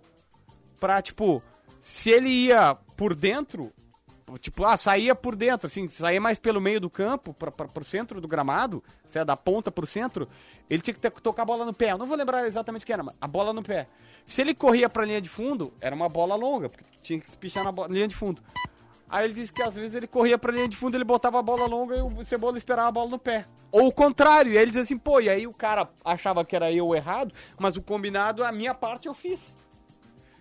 pra, tipo, se ele ia por dentro, tipo, ah, saía por dentro, assim, saía mais pelo meio do campo, pra, pra, pro centro do gramado, saia da ponta pro centro, ele tinha que ter- tocar a bola no pé. Eu não vou lembrar exatamente o que era, mas a bola no pé. Se ele corria pra linha de fundo, era uma bola longa, porque tinha que se pichar na linha de fundo. Aí ele disse que às vezes ele corria pra linha de fundo, ele botava a bola longa e o Cebola esperava a bola no pé. Ou o contrário, e aí ele dizia assim, pô, e aí o cara achava que era eu errado, mas o combinado, a minha parte eu fiz.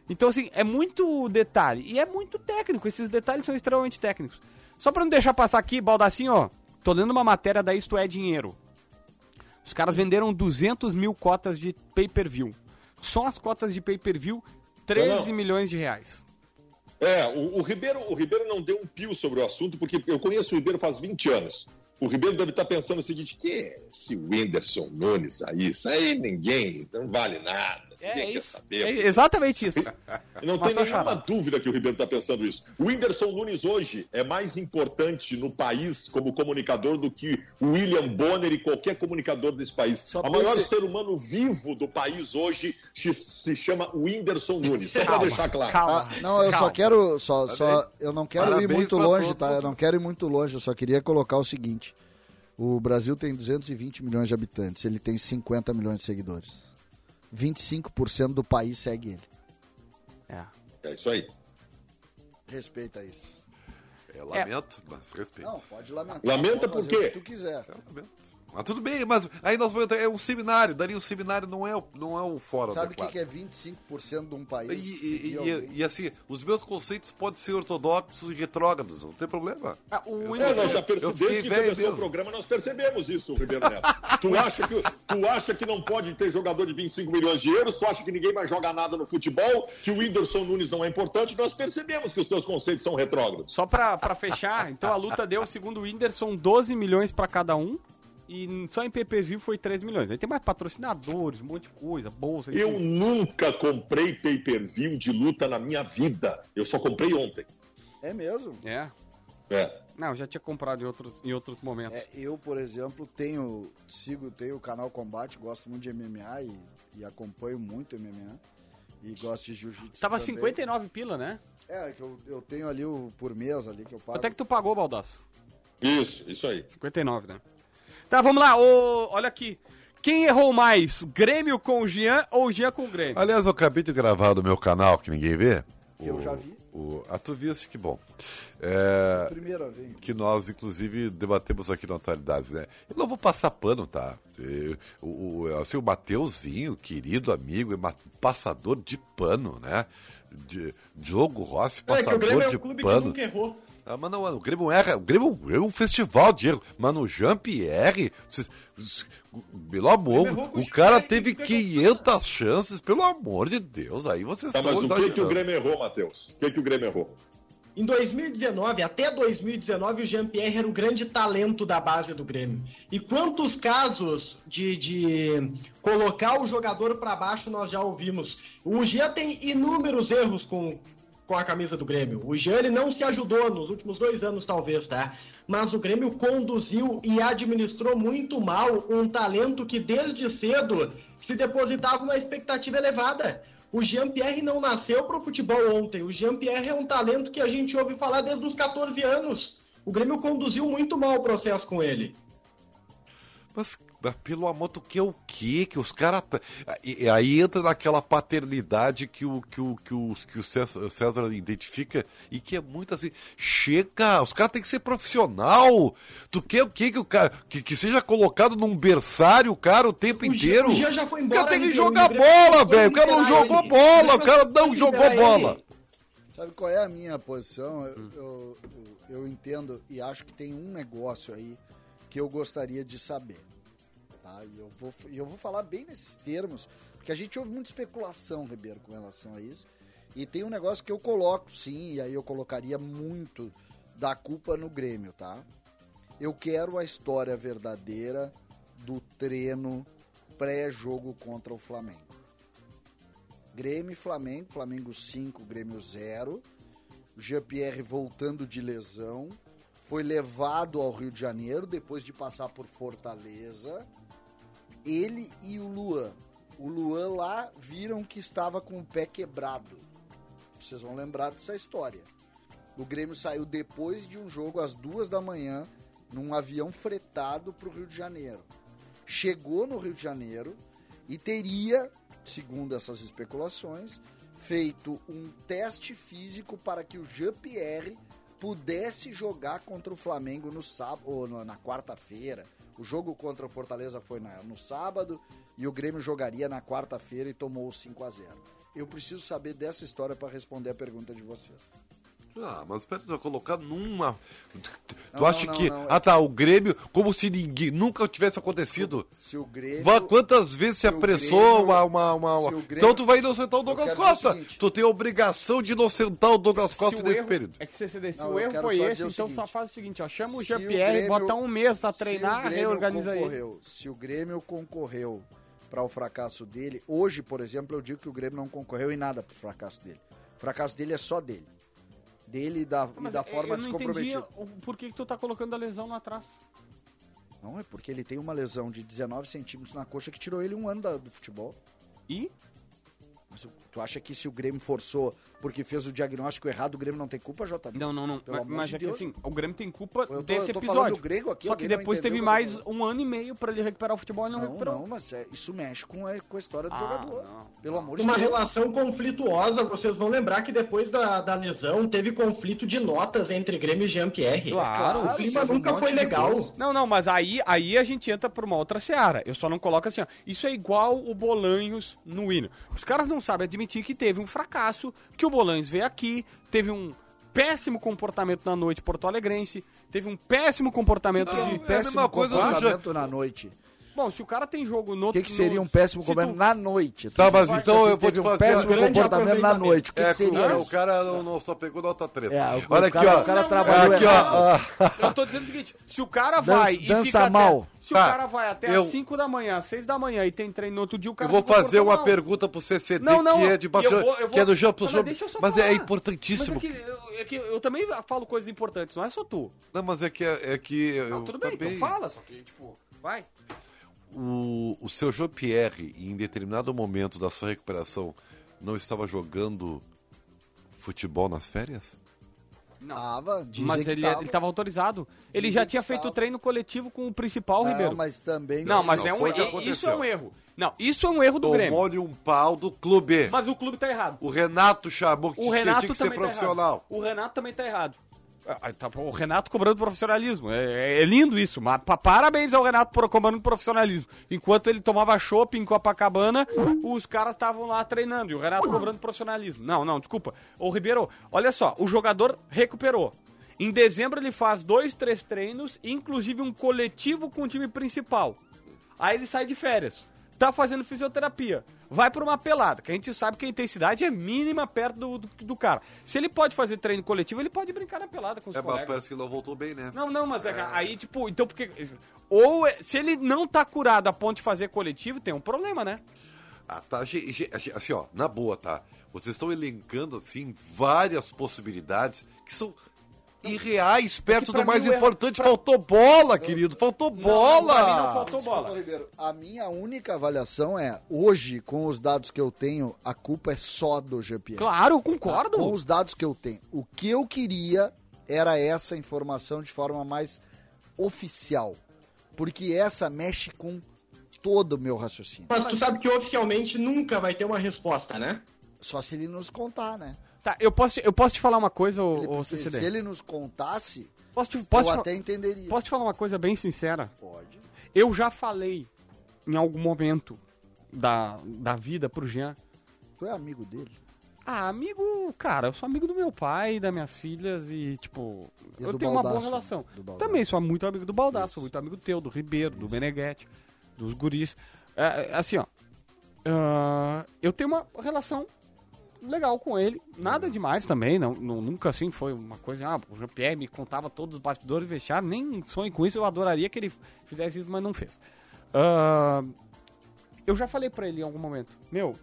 Então, assim, é muito detalhe. E é muito técnico. Esses detalhes são extremamente técnicos. Só pra não deixar passar aqui, Baldacinho, ó. Tô lendo uma matéria da Isto É Dinheiro. Os caras venderam 200 mil cotas de pay-per-view. Só as cotas de pay-per-view, 13 Não, milhões de reais. É, o, o Ribeiro, o Ribeiro não deu um pio sobre o assunto, porque eu conheço o Ribeiro faz 20 anos. O Ribeiro deve estar pensando o seguinte: que esse Whindersson Nunes aí, isso aí ninguém, não vale nada. É, é isso. saber. É exatamente isso. Não tem nenhuma charado. dúvida que o Ribeiro está pensando isso. O Whindersson Nunes hoje é mais importante no país como comunicador do que o William Bonner e qualquer comunicador desse país. Só o maior você- ser humano vivo do país hoje se- chama Whindersson Nunes. Só para deixar claro. Calma. Ah, não, eu só calma. quero. Só, só, eu não quero ir Parabéns muito pra longe, todos tá? Eu não quero ir muito longe, eu só queria colocar o seguinte. O Brasil tem 220 milhões de habitantes, ele tem 50 milhões de seguidores. 25% do país segue ele. É. É isso aí. Respeita isso. É, lamento, mas respeito. Não, pode lamentar. Lamenta por quê? que tu quiser. É, lamento. Mas tudo bem, mas aí nós vamos entrar. É um seminário, daria um seminário não é, o- não é um fórum Sabe o que, é 25% de um país? E, e- e- e, assim, os meus conceitos podem ser ortodoxos e retrógrados, não tem problema. Ah, o É, nós Whindersson, já eu percebemos que começou o programa, nós percebemos isso, Ribeiro Neto. tu, acha que, tu acha que não pode ter jogador de 25 milhões de euros? Tu acha que ninguém mais joga nada no futebol? Que o Whindersson Nunes não é importante? Nós percebemos que os teus conceitos são retrógrados. só pra, pra fechar, então a luta deu, segundo o Whindersson, 12 milhões pra cada um. E só em PPV foi 3 milhões. Aí tem mais patrocinadores, um monte de coisa, bolsa. Eu nunca comprei pay-per-view de luta na minha vida. Eu só comprei ontem. É mesmo? É. É. Não, eu já tinha comprado em outros, em outros momentos. É, eu, por exemplo, tenho, sigo, tenho o canal Combate, gosto muito de MMA e, e acompanho muito MMA. E gosto de jiu-jitsu. Tava também. 59 pila, né? É, que eu, eu tenho ali o por mês ali que eu pago. Quanto é que tu pagou, Baldaço? Isso, isso aí. 59, né? Tá, vamos lá. Ô, olha aqui. Quem errou mais? Grêmio com o Jean ou o Jean com o Grêmio? Aliás, eu acabei de gravar no meu canal, que ninguém vê. Que eu já vi. O, ah, tu viste, que bom. É, Primeira vez. que nós, inclusive, debatemos aqui no Atualidades, né? Eu não vou passar pano, tá? O, o, assim, o Mateuzinho, querido amigo, é passador de pano, né? De, Diogo Rossi, É que o passador Grêmio é de um clube que pano. nunca errou. Ah, mas não, o Grêmio erra. O Grêmio é um festival de erro. Mas no Jean-Pierre, vocês- vocês- pelo amor, o os cara teve ficam- 500 chances, pelo amor de Deus. Aí vocês Tá, estão mas o que, que o. Grêmio errou, Matheus? O que, que o Grêmio errou? Em 2019, até 2019, o Jean-Pierre era o grande talento da base do Grêmio. E quantos casos de, de colocar o jogador para baixo nós já ouvimos? O Jean tem inúmeros erros com, com a camisa do Grêmio. O Jean ele não se ajudou nos últimos dois anos, talvez, tá? Mas o Grêmio conduziu e administrou muito mal um talento que desde cedo se depositava uma expectativa elevada. O Jean-Pierre não nasceu pro futebol ontem. O Jean-Pierre é um talento que a gente ouve falar desde os 14 anos. O Grêmio conduziu muito mal o processo com ele. Mas pelo amor do que é o quê? Que os caras. tá- Aí entra naquela paternidade que o, que o, que o, que o César, César identifica e que é muito assim. Chega, os caras têm que ser profissional. Tu quer o quê? Que o cara. Que, que seja colocado num berçário, o cara, o tempo O inteiro. o Jean já foi O embora, cara tem que ele- jogar o bola, velho. O cara não jogou ele. bola, o cara não jogou bola. ele. Sabe qual é a minha posição? Eu, eu, eu- eu entendo e acho que tem um negócio aí que eu gostaria de saber. Tá? E eu vou, eu vou falar bem nesses termos, porque a gente ouve muita especulação, Ribeiro, com relação a isso. E tem um negócio que eu coloco, sim, e aí eu colocaria muito da culpa no Grêmio, tá? Eu quero a história verdadeira do treino pré-jogo contra o Flamengo. Grêmio e Flamengo, Flamengo 5, Grêmio 0. O Jean-Pierre voltando de lesão, foi levado ao Rio de Janeiro depois de passar por Fortaleza. Ele e o Luan. O Luan lá viram que estava com o pé quebrado. Vocês vão lembrar dessa história. O Grêmio saiu depois de um jogo às duas da manhã num avião fretado para o Rio de Janeiro. Chegou no Rio de Janeiro e teria, segundo essas especulações, feito um teste físico para que o Jean-Pierre pudesse jogar contra o Flamengo no sábado ou na, quarta-feira. O jogo contra o Fortaleza foi na- no sábado e o Grêmio jogaria na quarta-feira e tomou o 5 a 0. Eu preciso saber dessa história para responder a pergunta de vocês. Ah, mas pera, tu vai colocar numa. Tu Não, acha não, que. não, é ah, tá, o Grêmio, como se ninguém nunca tivesse acontecido. Se o Grêmio Vá, quantas vezes se se o apressou Grêmio- uma. uma, uma- o Grêmio- Então tu vai inocentar o Douglas o Costa. seguinte. Tu tem a obrigação de inocentar o Douglas Se Costa o nesse erro- período. É que se, se, se o eu erro foi esse, o então seguinte. só faz o seguinte, ó, chama o o Jean-Pierre, bota um mês a Se treinar, o Grêmio reorganiza ele. concorreu, Se o Grêmio concorreu para o fracasso dele. Hoje, por exemplo, eu digo que o Grêmio não concorreu em nada pro fracasso dele. O fracasso dele é só dele. Dele e da, e da eu- forma descomprometida. por que, que tu tá colocando a lesão lá atrás. Não, é porque ele tem uma lesão de 19 centímetros na coxa que tirou ele um ano da- do futebol. E? Mas tu acha que se o Grêmio forçou porque fez o diagnóstico errado, o Grêmio não tem culpa, JB? Não, não, não. Pelo Mas, amor mas de é que Deus. assim, o Grêmio tem culpa tô- desse eu tô episódio. falando grego aqui, Só que depois teve que eu mais um ano e meio pra ele recuperar o futebol e não, Não, recuperou. não, mas é- isso mexe com a, com a história do Ah, jogador. não. Pelo amor de Uma Deus. relação conflituosa, vocês vão lembrar que depois da, da lesão teve conflito de notas entre Grêmio e Jean-Pierre. Claro, o clima um nunca monte foi legal. Não, não, mas aí, aí a gente entra por uma outra seara. Eu só não coloco assim, ó. Isso é igual o Bolanhos no hino. Os caras não sabem admitir que teve um fracasso, que o Bolanhos veio aqui, teve um péssimo comportamento na noite porto-alegrense, teve um péssimo comportamento Não, de... é a péssimo mesma coisa comportamento na noite. Bom, se o cara tem jogo no O que, que seria um péssimo se tu- comportamento na noite? Tu Tá, mas então eu vou te um fazer péssimo comportamento na noite. O que, É, que seria o, o cara não, não só pegou nota 3. É, o- Olha o aqui, cara- ó. o cara Não, trabalhou aqui, errado. ó. Eu tô dizendo o seguinte, se o cara vai e dança fica até- mal. se Tá, o cara vai até eu- às 5 da manhã, às 6 da manhã e tem treino no outro dia, o Eu cara vou se fazer uma mal. pergunta pro CCD Não, não, que é de eu vou- eu que é vou- do Jean mas deixa eu só mas é importantíssimo. Mas é que, eu, é que eu também falo coisas importantes, não é só tu. Não, mas é que é, é que eu Não, tudo bem, também- então fala, só que, tipo, vai. O, o seu Jean-Pierre, em determinado momento da sua recuperação, não estava jogando futebol nas férias? Tava, dizem Mas que ele, tava. ele tava autorizado. Ele Dizem já que tinha estava. feito treino coletivo com o principal, Não, Ribeiro. mas também... Não, mas Não, é um o. Isso é um erro. Não, isso é um erro do Grêmio. Tomou-lhe um pau do clube. Mas o clube tá errado. O Renato chamou que O tinha- Renato tinha que ser tá profissional. errado. O Renato também tá errado. Ah, tá, O Renato cobrando profissionalismo. É, é lindo isso. Mas, pa- parabéns ao Renato por cobrando profissionalismo. Enquanto ele tomava chopp em Copacabana, os caras estavam lá treinando. E o Renato cobrando profissionalismo. Não, não, desculpa. Ô, Ribeiro, olha só. O jogador recuperou. Em dezembro ele faz dois, três treinos, inclusive um coletivo com o time principal. Aí ele sai de férias. Tá fazendo fisioterapia. Vai pra uma pelada, que a gente sabe que a intensidade é mínima perto do, do, do cara. Se ele pode fazer treino coletivo, ele pode brincar na pelada com os É, mas colegas. parece que não voltou bem, né? Não, não, mas é que aí, tipo, então porque. Ou é- se ele não tá curado a ponto de fazer coletivo, tem um problema, né? Ah, tá. Assim, ó, na boa, tá? Vocês estão elencando, assim, várias possibilidades que são irreais perto pra do mais importante. pra- Faltou bola, querido. Faltou bola. pra mim não faltou Desculpa, bola. Ribeiro, a minha única avaliação é, hoje, com os dados que eu tenho, a culpa é só do GPR. Claro, eu concordo. Com os dados que eu tenho. O que eu queria era essa informação de forma mais oficial. Porque essa mexe com todo o meu raciocínio. Mas tu sabe que oficialmente nunca vai ter uma resposta, né? Só se ele nos contar, né? Tá, eu posso, te- eu posso te falar uma coisa, ô, ô se, CCD? se ele nos contasse, Posso te, posso, eu te até entenderia. posso te falar uma coisa bem sincera? Pode. Eu já falei em algum momento da, da vida pro Jean. Tu é amigo dele? Ah, amigo, cara, eu sou amigo do meu pai, das minhas filhas e, tipo, E eu tenho uma boa Baldasso, relação. Baldasso. Também sou muito amigo do Baldaço, sou Isso. muito amigo teu, do Ribeiro, do Meneghetti, dos guris. É, é, assim, ó, ah, eu tenho uma relação legal com ele, nada demais também, não, não- nunca assim foi uma coisa, ah, o Jean-Pierre me contava todos os bastidores vestiários, nem sonho com isso, eu adoraria que ele fizesse isso, mas não fez. Ah, eu já falei pra ele em algum momento, meu,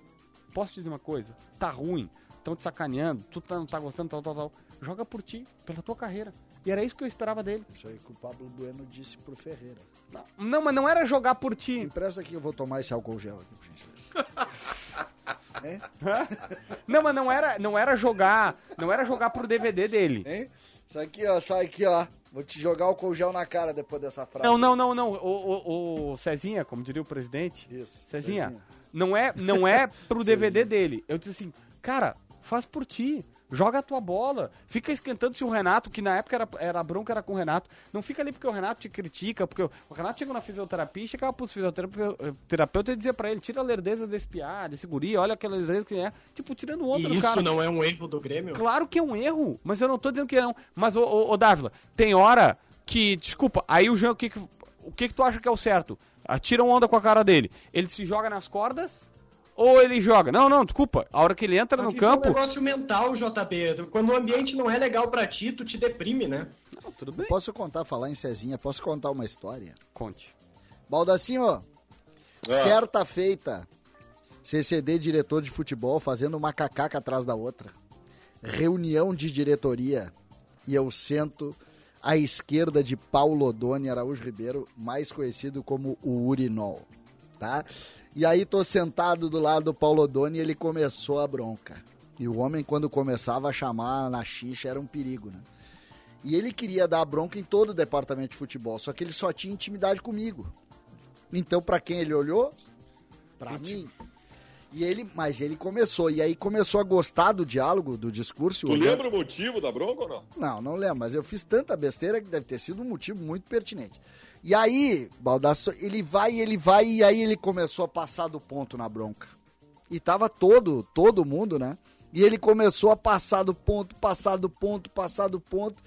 posso te dizer uma coisa? Tá ruim, estão te sacaneando, tu tá, não tá gostando, tal, tal, tal. Joga por ti, pela tua carreira. E era isso que eu esperava dele. Isso aí que o Pablo Bueno disse pro Ferreira. Não, não, mas não era jogar por ti. Empresta aqui, eu vou tomar esse álcool gel aqui, por gentileza. hein? Não, mas não era, não era jogar, não era jogar pro DVD dele. Hein? Isso aqui, ó, sai aqui, ó. Vou te jogar álcool gel na cara depois dessa frase. Não, não, não, não. O, o, o Cezinha, como diria o presidente. Isso. Cezinha, Cezinha. não é, não é pro DVD dele. Eu disse assim, cara, faz por ti. Joga a tua bola. Fica esquentando se o Renato, que na época era, era bronca, era com o Renato. Não fica ali porque o Renato te critica, porque o, Renato chegou na fisioterapia e chegava pros fisioterapeuta e dizia pra ele, tira a lerdeza desse piá, desse guri, olha aquela lerdeza que é. Tipo, tirando onda E do isso cara. não é um erro do Grêmio? Claro que é um erro, mas eu não tô dizendo que não. Mas, ô, ô, ô Dávila, tem hora que, desculpa, aí o Jean, o que que, o que que tu acha que é o certo? Ah, Tira onda com a cara dele. Ele se joga nas cordas ou ele joga? Não, não, desculpa. A hora que ele entra Mas no isso campo... é um negócio mental, JB. Quando o ambiente não é legal pra ti, tu te deprime, né? Não, tudo bem. Posso contar, falar em Cezinha, posso contar uma história? Conte. Baldacinho, Certa feita, CCD diretor de futebol fazendo uma cacaca atrás da outra. Reunião de diretoria. E eu sento à esquerda de Paulo Odoni Araújo Ribeiro, mais conhecido como o Urinol, tá? E aí tô sentado do lado do Paulo Odoni e ele começou a bronca. E o homem, quando começava a chamar na xixa, era um perigo, né? E ele queria dar bronca em todo o departamento de futebol, só que ele só tinha intimidade comigo. Então, para quem ele olhou? Para mim. E ele, mas ele começou, e aí começou a gostar do diálogo, do discurso. Tu olhando- lembra o motivo da bronca ou não? Não, não lembro, mas eu fiz tanta besteira que deve ter sido um motivo muito pertinente. E aí, Baldasso, ele vai, ele vai, e aí ele começou a passar do ponto na bronca. E tava todo, todo mundo, né? E ele começou a passar do ponto, passar do ponto, passar do ponto.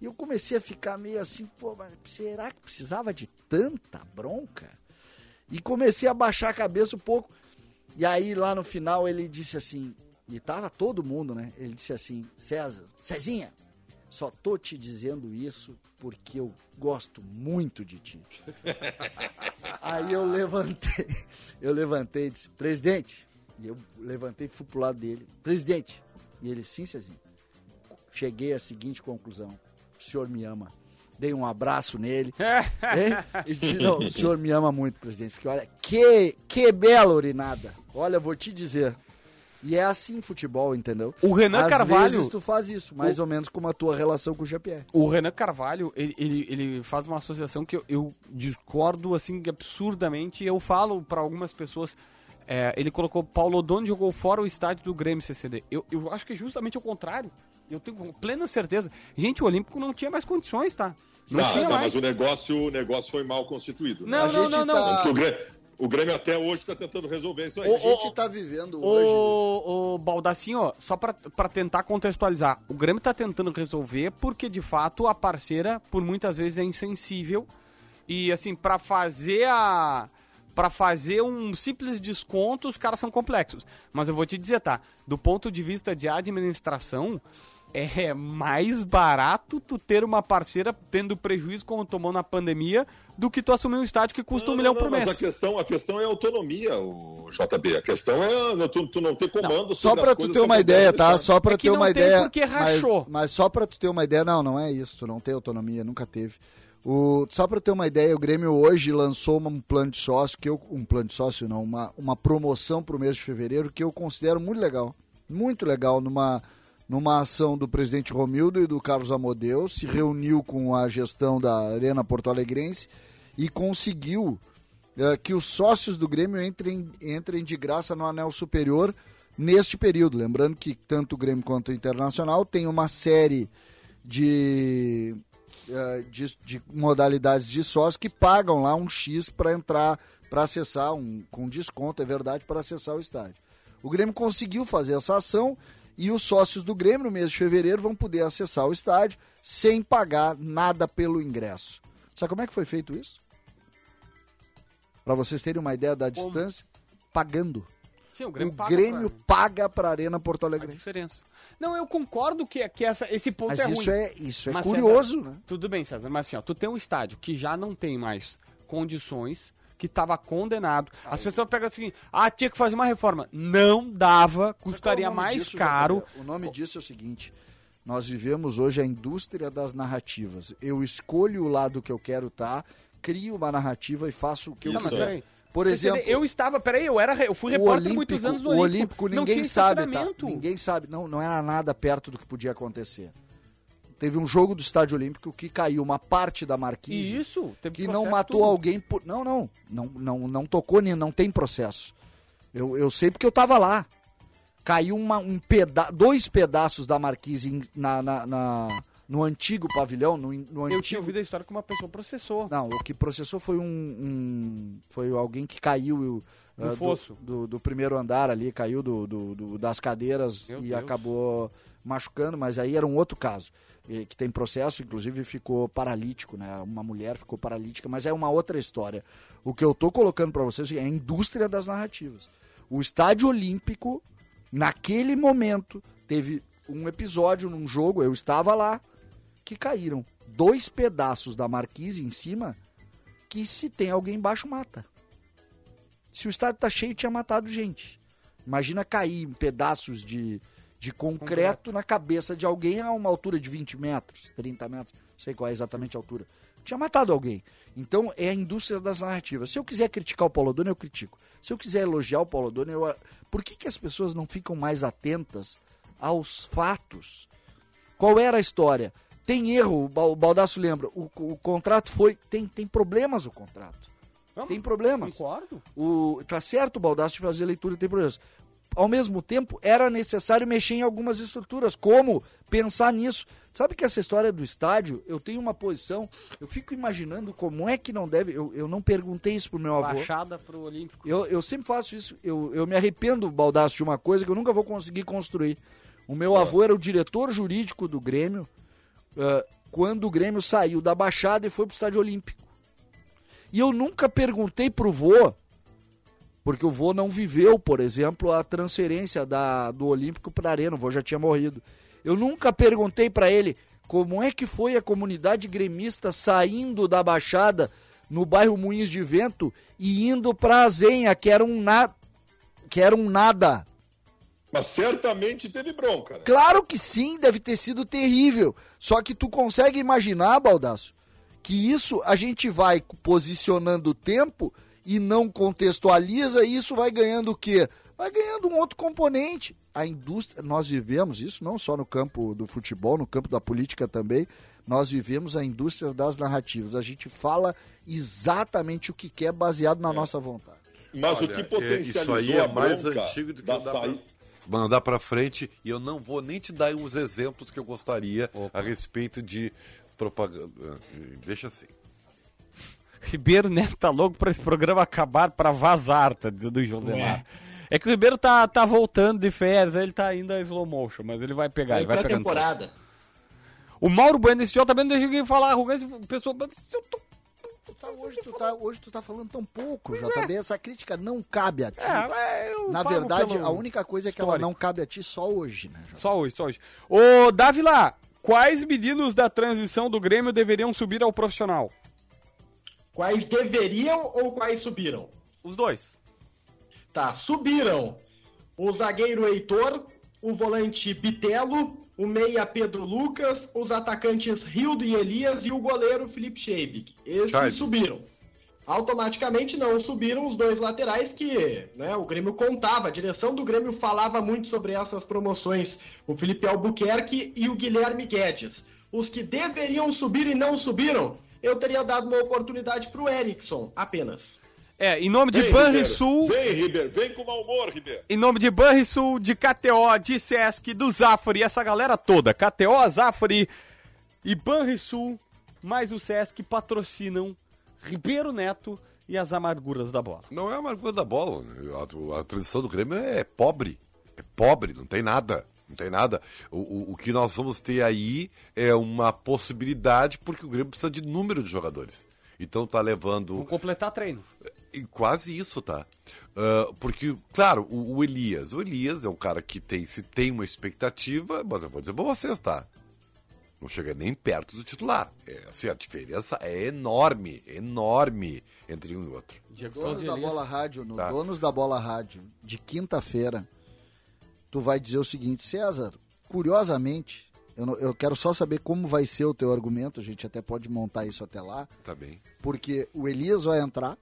E eu comecei a ficar meio assim, pô, mas será que precisava de tanta bronca? E comecei a baixar a cabeça um pouco. E aí lá no final ele disse assim, e tava todo mundo, né? Ele disse assim, César, Cezinha, só tô te dizendo isso porque eu gosto muito de ti. aí eu levantei, eu levantei e disse, presidente, e eu levantei e fui pro lado dele, presidente, e ele, sim, Cezinha, cheguei à seguinte conclusão, o senhor me ama. Dei um abraço nele, Hein? E disse, não, o senhor me ama muito, presidente. Porque olha, que, que bela urinada. Olha, vou te dizer. E é assim futebol, entendeu? O Renan Às Carvalho- vezes tu faz isso, mais ou menos como a tua relação com o Jean-Pierre. O Renan Carvalho, ele, ele, ele faz uma associação que eu, eu discordo, assim, absurdamente. Eu falo pra algumas pessoas. é, ele colocou Paulo Odoni jogou fora o estádio do Grêmio CCD. Eu, eu acho que é justamente o contrário. Eu tenho plena certeza. Gente, o Olímpico não tinha mais condições, tá? Não, Não, tinha não, mais. mas o negócio, o negócio foi mal constituído. Não, A não, gente não, não. tá- o Grêmio, o Grêmio até hoje está tentando resolver isso aí. Ô, A gente tá vivendo hoje. O, o Baldacinho, só pra tentar contextualizar, o Grêmio tá tentando resolver porque, de fato, a parceira, por muitas vezes, é insensível. E, assim, pra fazer a. Pra fazer um simples desconto, os caras são complexos. Mas eu vou te dizer, tá? Do ponto de vista de administração, é mais barato tu ter uma parceira tendo prejuízo como tomou na pandemia do que tu assumir um estádio que custa um Não, milhão não, por mas mês. a questão, a questão é autonomia, o JB. A questão é tu, tu não ter comando Só sobre pra as tu coisas ter uma ideia, tá? Só pra É ter uma não tem ideia. porque mas, rachou. mas só pra tu ter uma ideia, não, não é isso. Tu não tem autonomia, nunca teve. O, só pra ter uma ideia, o Grêmio hoje lançou um plano de sócio, que eu, um plano de sócio não, uma, uma promoção pro mês de fevereiro que eu considero muito legal. Muito legal, numa, numa ação do presidente Romildo e do Carlos Amodeu, se reuniu com a gestão da Arena Porto Alegrense e conseguiu é, que os sócios do Grêmio entrem, entrem de graça no anel superior neste período. Lembrando que tanto o Grêmio quanto o Internacional tem uma série de, eh, de, de modalidades de sócios que pagam lá um X para entrar, para acessar, um, com desconto, é verdade, para acessar o estádio. O Grêmio conseguiu fazer essa ação e os sócios do Grêmio no mês de fevereiro vão poder acessar o estádio sem pagar nada pelo ingresso. Sabe como é que foi feito isso? Para vocês terem uma ideia da distância, pagando. Sim, o O Grêmio, paga Grêmio paga para a Arena Porto a Alegre. diferença. Não, eu concordo que, que essa, esse ponto Mas é isso ruim. é, isso é Mas, curioso, César, né? Tudo bem, César, mas assim, ó, tu tem um estádio que já não tem mais condições, que estava condenado. As pessoas pegam assim, ah, tinha que fazer uma reforma. Não dava, custaria é o mais disso, caro. O nome disso é o seguinte: nós vivemos hoje a indústria das narrativas. Eu escolho o lado que eu quero estar, crio uma narrativa e faço o que eu Não, mas quiser. peraí. Por Você exemplo, eu estava, peraí, eu era, eu fui o repórter Olímpico, muitos anos no o Olímpico. Olímpico não ninguém sabe, tá? Ninguém sabe, não, não era nada perto do que podia acontecer. Teve um jogo do Estádio Olímpico que caiu uma parte da marquise Isso, teve que não matou tudo. alguém por. Não, não. Não, não, não tocou, nem não tem processo. Eu, eu sei porque eu tava lá. Caiu uma, um peda dois pedaços da marquise na, na- na- no antigo pavilhão. No, no Eu antigo... tinha ouvido a história que uma pessoa processou. Não, o que processou foi um. um- foi alguém que caiu. Ah, do- fosso. Do, do primeiro andar ali, caiu do, do- do- das cadeiras Meu e Deus. acabou machucando, mas aí era um outro caso. Que tem processo, inclusive ficou paralítico, né? Uma mulher ficou paralítica, mas é uma outra história. O que eu tô colocando para vocês é a indústria das narrativas. O estádio olímpico, naquele momento, teve um episódio num jogo, eu estava lá, que caíram dois pedaços da marquise em cima, que se tem alguém embaixo mata. Se o estádio tá cheio, tinha matado gente. Imagina cair em pedaços de, de concreto, na cabeça de alguém a uma altura de 20 metros, 30 metros, não sei qual é exatamente a altura. Tinha matado alguém. Então é a indústria das narrativas. Se eu quiser criticar o Paulo Dono, eu critico. Se eu quiser elogiar o Paulo Dono, eu. Por que, que as pessoas não ficam mais atentas aos fatos? Qual era a história? Tem erro, o Baldasso lembra. O, o contrato foi. Tem, tem problemas o contrato. Tem problemas. Concordo. O, tá certo o Baldasso de fazer leitura tem problemas. Ao mesmo tempo, era necessário mexer em algumas estruturas. Como pensar nisso? Sabe que essa história do estádio, eu tenho uma posição, eu fico imaginando como é que não deve. Eu, eu não perguntei isso pro meu avô. Baixada pro Olímpico. Eu, eu sempre faço isso. Eu, eu me arrependo, Baldaço, de uma coisa que eu nunca vou conseguir construir. O meu avô era o diretor jurídico do Grêmio ah, quando o Grêmio saiu da Baixada e foi pro Estádio Olímpico. E eu nunca perguntei pro vô, porque o vô não viveu, por exemplo, a transferência da, do Olímpico para Arena. O vô já tinha morrido. Eu nunca perguntei para ele como é que foi a comunidade gremista saindo da Baixada no bairro Moinhos de Vento e indo pra Azenha, que era um, na... que era um nada. Mas certamente teve bronca, né? Claro que sim, deve ter sido terrível. Só que tu consegue imaginar, Baldaço, que isso a gente vai posicionando o tempo e não contextualiza e isso vai ganhando o quê? Vai ganhando um outro componente. A indústria, nós vivemos isso não só no campo do futebol, no campo da política também. Nós vivemos a indústria das narrativas. A gente fala exatamente o que quer baseado na nossa vontade. Mas Olha, o que é, potencializou Isso aí é a mais antigo do que da mandar pra, saída... mandar pra frente. E eu não vou nem te dar os exemplos que eu gostaria a respeito de propaganda. Deixa assim. Ribeiro Neto tá louco pra esse programa acabar pra vazar, tá dizendo o João Demar. É que o Ribeiro tá, tá voltando de férias, ele tá ainda em slow motion, mas ele vai pegar, ele vai Pra pegando. temporada. O Mauro Bueno desse também não deixa ninguém falar arrogância. Pessoa, mas eu tô... Tá- hoje, tu tá, hoje tu tá falando tão pouco, JB. Essa crítica não cabe a ti. É, Na verdade, a única coisa é que ela não cabe a ti só hoje, né, JB? Só hoje, só hoje. Ô, Davila, quais meninos da transição do Grêmio deveriam subir ao profissional? Quais deveriam ou quais subiram? Os dois. Tá, subiram o zagueiro Heitor, o volante Bitelo, o meia Pedro Lucas, os atacantes Rildo e Elias e o goleiro Felipe Scheibig. Esses Scheibig. subiram. Automaticamente não subiram os dois laterais que né, o Grêmio contava. A direção do Grêmio falava muito sobre essas promoções. O Felipe Albuquerque e o Guilherme Guedes. Os que deveriam subir e não subiram, eu teria dado uma oportunidade pro Erickson, apenas. É, em nome de Banrisul. Vem, Ribeiro. Vem com mau humor, Ribeiro. em nome de Banrisul, de KTO, de Sesc, do Zafari, essa galera toda, KTO, Zafari e Banrisul, mais o Sesc patrocinam Ribeiro Neto e as amarguras da bola. Não é a amargura da bola. A, a transição do Grêmio é pobre. É pobre, não tem nada. Não tem nada. O, o, o que nós vamos ter aí é uma possibilidade, porque o Grêmio precisa de número de jogadores. Então tá levando. Vamos completar treino. E quase isso, tá? Ah, porque, claro, o, o Elias. O Elias é um cara que tem, se tem uma expectativa, mas eu vou dizer pra vocês, tá? Não chega nem perto do titular. É, assim, a diferença é enorme, enorme entre um e outro. Diego Donos da Elias. Bola Rádio, no Tá. Donos da Bola Rádio, de quinta-feira, tu vai dizer o seguinte, César, curiosamente, eu, não- eu quero só saber como vai ser o teu argumento, a gente até pode montar isso até lá, Tá bem. porque o Elias vai entrar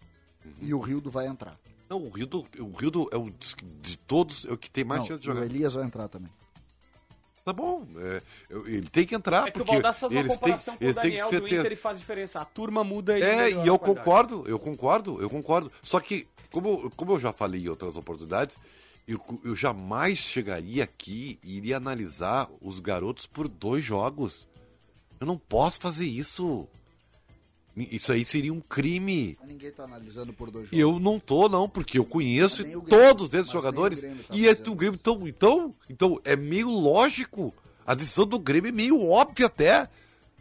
Uhum. e o Rildo vai entrar. Não, o Rildo, o Rildo é o de todos é o que tem mais Não, chance de o jogar. Elias vai entrar também. Tá bom, é, ele tem que entrar É que o porque Baldasso faz uma têm, comparação com o têm que Daniel ser do Inter ter- e faz diferença. A turma muda e É, e eu concordo, eu concordo, eu concordo. Só que, como, como eu já falei em outras oportunidades, eu, eu jamais chegaria aqui e iria analisar os garotos por dois jogos. Eu não posso fazer isso. Isso aí seria um crime. Ninguém tá analisando por dois jogos. Eu não tô, não, porque eu conheço Grêmio, todos esses jogadores. tá e é o Grêmio, então, então, então, é meio lógico. A decisão do Grêmio é meio óbvia até.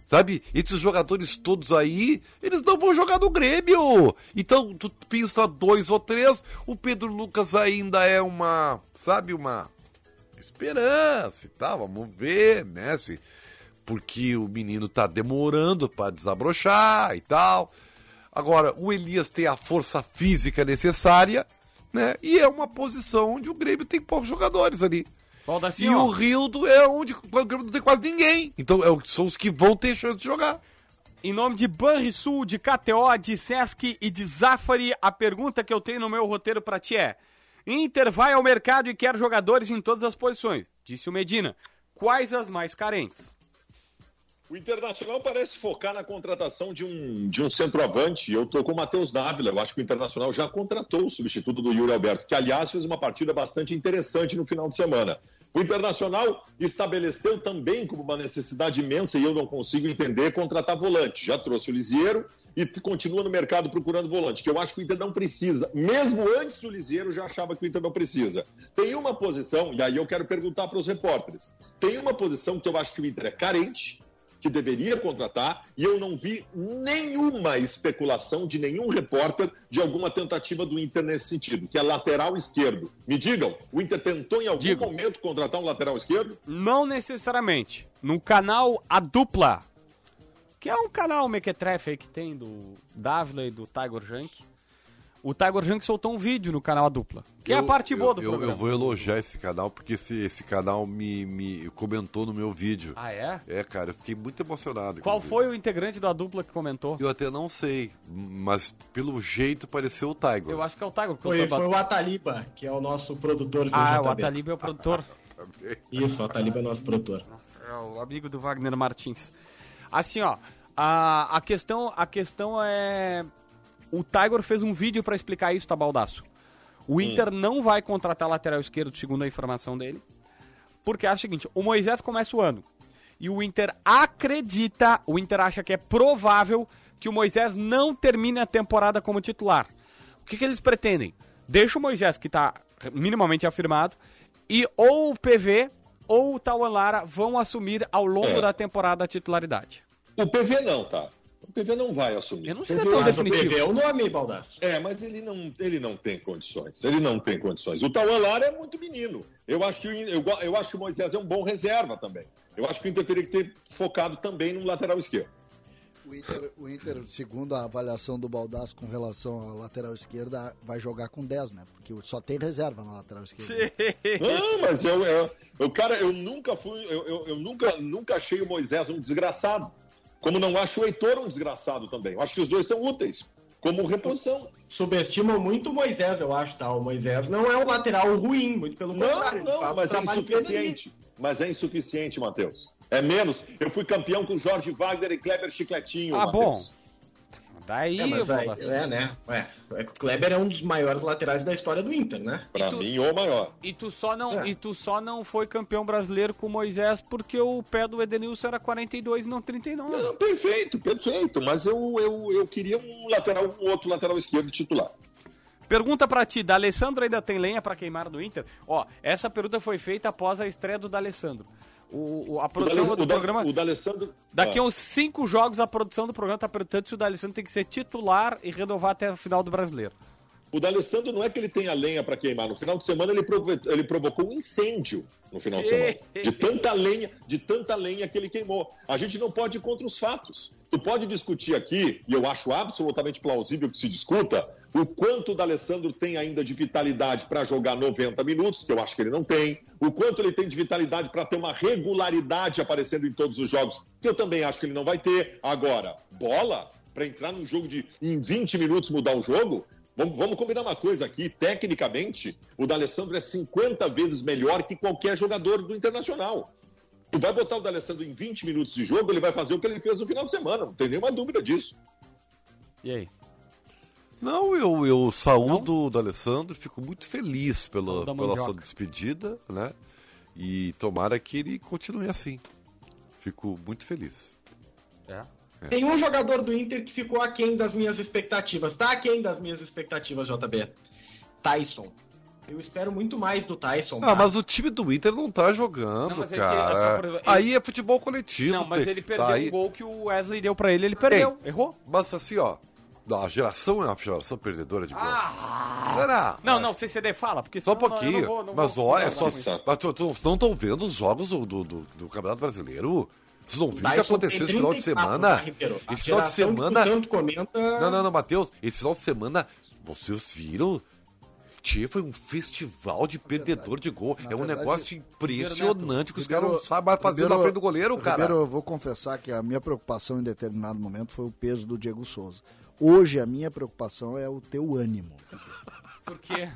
Sabe? Esses jogadores todos aí, eles não vão jogar no Grêmio. Então, tu pensa dois ou três, o Pedro Lucas ainda é uma, sabe, uma esperança e tal. Vamos ver, né? Se, porque o menino tá demorando para desabrochar e tal. Agora, o Elias tem a força física necessária né? E é uma posição onde o Grêmio tem poucos jogadores ali. Baldacinho, E ó, o Rildo é onde o Grêmio não tem quase ninguém. Então é são os que vão ter chance de jogar. Em nome de Banrisul, de KTO, de Sesc e de Zafari, a pergunta que eu tenho no meu roteiro pra ti é: Inter vai ao mercado e quer jogadores em todas as posições, disse o Medina. Quais as mais carentes? O Internacional parece focar na contratação de um, de um centroavante. Eu tô com o Matheus Dávila. Eu acho que o Internacional já contratou o substituto do Yuri Alberto, que, aliás, fez uma partida bastante interessante no final de semana. O Internacional estabeleceu também como uma necessidade imensa, e eu não consigo entender, contratar volante. Já trouxe o Lisieiro e continua no mercado procurando volante, que eu acho que o Inter não precisa. Mesmo antes do Lisieiro, já achava que o Inter não precisa. Tem uma posição, e aí eu quero perguntar para os repórteres: tem uma posição que eu acho que o Inter é carente, que deveria contratar, e eu não vi nenhuma especulação de nenhum repórter de alguma tentativa do Inter nesse sentido, que é lateral esquerdo. Me digam, o Inter tentou em algum Digo. momento contratar um lateral esquerdo? Não necessariamente. No canal A Dupla, que é um canal mequetrefe aí que tem do Dávila e do Tiger Junk. O Tiger Junk soltou um vídeo no canal A Dupla, que é a Eu- parte boa do eu, programa. Eu vou elogiar esse canal, porque esse, esse canal me, me comentou no meu vídeo. Ah, é? É, cara, eu fiquei muito emocionado. Qual foi o integrante do A Dupla que comentou? Eu até não sei, mas pelo jeito pareceu o Tiger. Eu acho que é o Tiger. Foi, eu foi o Ataliba, que é o nosso produtor do Ah, o JB. Ataliba é o produtor. Isso, o Ataliba é nosso produtor. É o amigo do Wagner Martins. Assim, ó, a, a questão a questão é o Tiger fez um vídeo pra explicar isso, tá baldaço. O Inter não vai contratar lateral esquerdo, segundo a informação dele, porque é o seguinte, o Moisés começa o ano e o Inter acredita, o Inter acha que é provável que o Moisés não termine a temporada como titular. O que, que eles pretendem? Deixa o Moisés, que tá minimamente afirmado, e ou o PV ou o Tauan Lara vão assumir ao longo É. da temporada a titularidade. O PV não, tá? O PV não vai assumir. Eu não sei PV tão Mas o definitivo. PV é o nome, Baldasso. É, mas ele não, ele não tem condições. Ele não tem condições. O Tauan Lara é muito menino. Eu acho, que, eu, eu acho que o Moisés é um bom reserva também. Eu acho que o Inter teria que ter focado também no lateral esquerdo. O Inter, o Inter, segundo a avaliação do Baldasso com relação à lateral esquerda, vai jogar com 10, né? Porque só tem reserva na lateral esquerda. Não, mas eu, eu, eu- cara, eu nunca fui, eu, eu, eu nunca, nunca achei o Moisés um desgraçado. Como não acho o Heitor um desgraçado também. Eu acho que os dois são úteis, como reposição. Subestimam muito o Moisés, eu acho, tá? O Moisés não é um lateral ruim, muito pelo Não, contrário. não, faz o mas é insuficiente. Mas é insuficiente, Matheus. É menos. Eu fui campeão com Jorge Wagner e Kleber Chicletinho, Ah, Matheus. Daí, É, mas aí, é, né? Ué, é que o Kleber é um dos maiores laterais da história do Inter, né? Pra tu- mim, o maior. E tu só não, É. e tu só não foi campeão brasileiro com o Moisés porque o pé do Edenilson era 42 e não 39. Não, perfeito, perfeito. Mas eu, eu, eu queria um lateral, um outro lateral esquerdo titular. Pergunta pra ti, da Alessandro ainda tem lenha pra queimar no Inter? Ó, essa pergunta foi feita após a estreia do D'Alessandro. O, o- a produção do o Da- programa... o D'Alessandro... Daqui a Ah. uns cinco jogos, a produção do programa tá perguntando se o D'Alessandro tem que ser titular e renovar até o final do Brasileiro. O D'Alessandro não é que ele tenha lenha para queimar. No final de semana ele, provo- ele provocou um incêndio no final de semana. De tanta lenha, de tanta lenha que ele queimou. A gente não pode ir contra os fatos. Tu pode discutir aqui, e eu acho absolutamente plausível que se discuta, o quanto o D'Alessandro tem ainda de vitalidade para jogar 90 minutos, que eu acho que ele não tem, o quanto ele tem de vitalidade para ter uma regularidade aparecendo em todos os jogos, que eu também acho que ele não vai ter. Agora, bola para entrar num jogo de em 20 minutos mudar o jogo, Vamos, vamos combinar uma coisa aqui. Tecnicamente, o D'Alessandro é 50 vezes melhor que qualquer jogador do Internacional. Tu vai botar o D'Alessandro em 20 minutos de jogo, ele vai fazer o que ele fez no final de semana. Não tem nenhuma dúvida disso. E aí? Não, eu, eu saúdo o D'Alessandro, fico muito feliz pela, pela sua despedida, né? E tomara que ele continue assim. Fico muito feliz. É. Tem um jogador do Inter que ficou aquém das minhas expectativas. Tá aquém das minhas expectativas, JB. Tyson. Eu espero muito mais do Tyson. Ah, tá? mas o time do Inter não tá jogando, Não, mas é que, é só cara. por- ele- Aí é futebol coletivo. Não, mas tem- ele perdeu tá aí- um gol que o Wesley deu pra ele, ele perdeu. Errou? Mas assim, ó, a geração é uma geração perdedora de gol. Será? Ah! Não, não, CCD fala, porque Só um pouquinho. não vou- não mas olha, vou só. Mas tu, tu, vocês não estão vendo os jogos do, do, do- do Campeonato Brasileiro? Vocês não viram o que aconteceu esse final de 34, semana? A Esse final de semana. tanto comenta... Não, não, não, Matheus. Esse final de semana, vocês viram? Tchê, foi um festival de perdedor de gol. Na é um verdade, negócio impressionante que os caras não sabem mais fazer Ribeiro- na frente do goleiro, cara. Ribeiro, eu vou confessar que a minha preocupação em determinado momento foi o peso do Diego Souza. Hoje a minha preocupação é o teu ânimo. Porque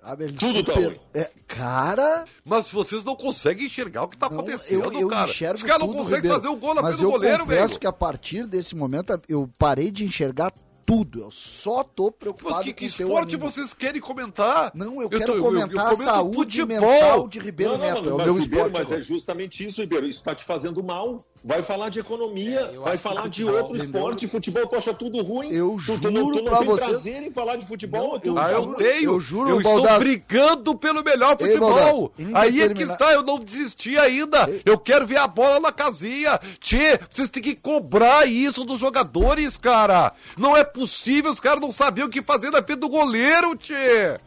Sabe, ele Tudo tá super- ruim. é, cara, Mas vocês não conseguem enxergar o que tá não, acontecendo, eu, eu cara. enxergo Os caras não conseguem fazer o gol na Mas frente do eu goleiro, confesso velho. que a partir desse momento eu parei de enxergar tudo. Eu só tô preocupado Mas que, com que esporte vocês querem comentar? Não, eu, tô- quero comentar a comento saúde futebol. mental de Ribeiro Não, não, Neto. mano, é o mas, meu Ribeiro, esporte. mas é justamente isso, Ribeiro. Isso tá te fazendo mal. Vai falar de economia, É, vai falar de futebol, outro entendeu? esporte. Futebol, tu acha tudo ruim. Eu tu, tu não, juro tu não pra tem vocês- prazer em falar de futebol. Não, eu Ah, eu juro- tenho. eu juro, eu estou Baldassi. brigando pelo melhor Ei, futebol. Baldassi, Aí é que está, eu não desisti ainda. Eu quero ver a bola na casinha. Tchê, vocês têm que cobrar isso dos jogadores, cara. Não é possível, os caras não sabiam o que fazer na frente do goleiro, Tchê.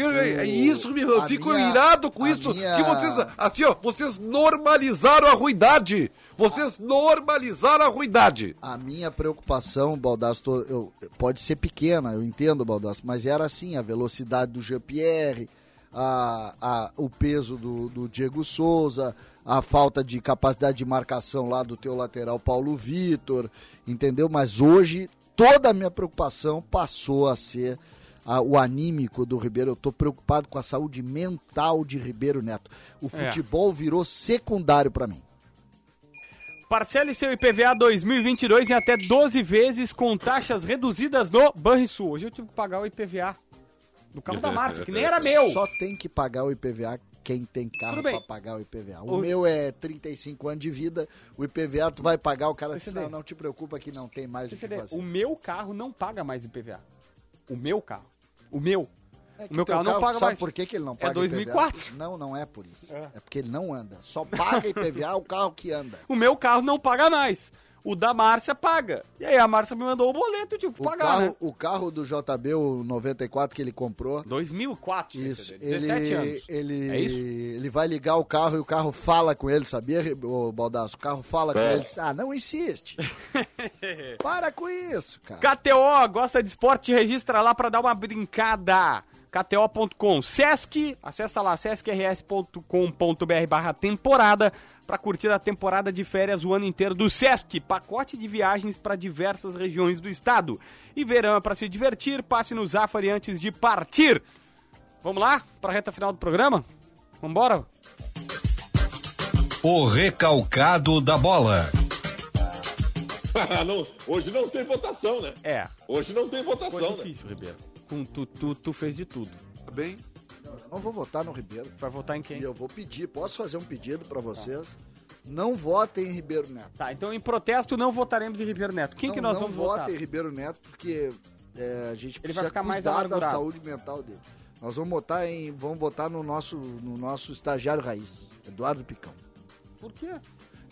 Eu- É isso, meu, eu fico minha- irado com isso. minha- Que vocês, assim, ó, vocês normalizaram a ruidade. Vocês normalizaram a ruidade. A minha preocupação, Baldasso, eu- pode ser pequena, eu entendo, Baldasso, mas era assim, a velocidade do Jean-Pierre, a, a- o peso do, do Diego Souza, a falta de capacidade de marcação lá do teu lateral Paulo Vitor, entendeu? Mas hoje toda a minha preocupação passou a ser a- o anímico do Ribeiro. Eu tô preocupado com a saúde mental de Ribeiro Neto. O É. futebol virou secundário para mim. Parcele seu IPVA 2022 em até 12 vezes com taxas reduzidas no Banrisul. Hoje eu tive que pagar o IPVA do carro da Márcia, que nem era meu. Só tem que pagar o IPVA quem tem carro pra pagar o IPVA. O, O- meu é 35 anos de vida, o IPVA tu vai pagar, o cara diz, não, não te preocupa que não tem mais o que CCD, fazer. O meu carro não paga mais IPVA. O meu carro. O meu. É o meu carro não paga sabe mais. por que, que ele não É paga 2004. IPVA? Não, não é por isso. É. É. porque ele não anda. Só paga IPVA o carro que anda. O meu carro não paga mais. O da Márcia paga. E aí a Márcia me mandou o boleto, eu tive que O pagar, carro, né? o carro do JB, o 94 que ele comprou, 2004, Isso, CCD, ele, 17 anos. ele, É isso? ele vai ligar o carro e o carro fala com ele, sabia, o Baldasso? O carro fala com É. ele, diz, ah, não insiste. Para com isso, cara. KTO, gosta de esporte? Registra lá pra dar uma brincada. KTO.com. Sesc, acessa lá, seskrs.com.br barra temporada pra curtir a temporada de férias o ano inteiro do Sesc. Pacote de viagens para diversas regiões do estado. E verão é pra se divertir, passe no Zafari antes de partir. Vamos lá pra reta final do programa? Vambora? O recalcado da bola. Não, hoje não tem votação, né? É, Hoje não tem foi votação, né? difícil, Ribeiro. Com, tu, tu, tu fez de tudo. Tá bem? Eu não vou votar no Ribeiro. Vai votar em quem? E eu vou pedir, posso fazer um pedido pra vocês? Não votem em Ribeiro Neto. Tá, então em protesto não votaremos em Ribeiro Neto. Quem não, que nós não vamos votem votar? em Ribeiro Neto porque é, a gente Ele precisa vai ficar mais cuidar da saúde mental dele. Nós vamos votar em, vamos votar no nosso, no nosso estagiário raiz, Eduardo Picão. Por quê?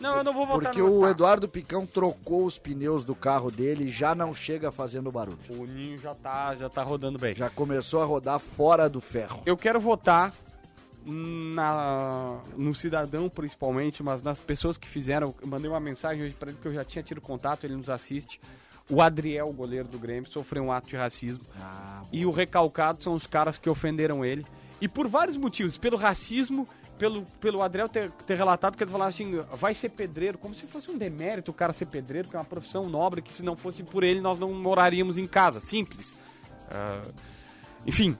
Não, eu não vou votar Porque no o. Eduardo Picão trocou os pneus do carro dele e já não chega fazendo barulho. O Ninho já tá, já tá rodando bem. Já começou a rodar fora do ferro. Eu quero votar na, no cidadão principalmente, mas nas pessoas que fizeram. Eu mandei uma mensagem hoje pra ele que eu já tinha tido contato, ele nos assiste. O Adriel, goleiro do Grêmio, sofreu um ato de racismo. e o recalcado são os caras que ofenderam ele. E por vários motivos. Pelo racismo, pelo, pelo Adriel ter, ter relatado que ele falava assim, vai ser pedreiro, como se fosse um demérito o cara ser pedreiro, que é uma profissão nobre, que se não fosse por ele nós não moraríamos em casa. Simples. Ah, enfim,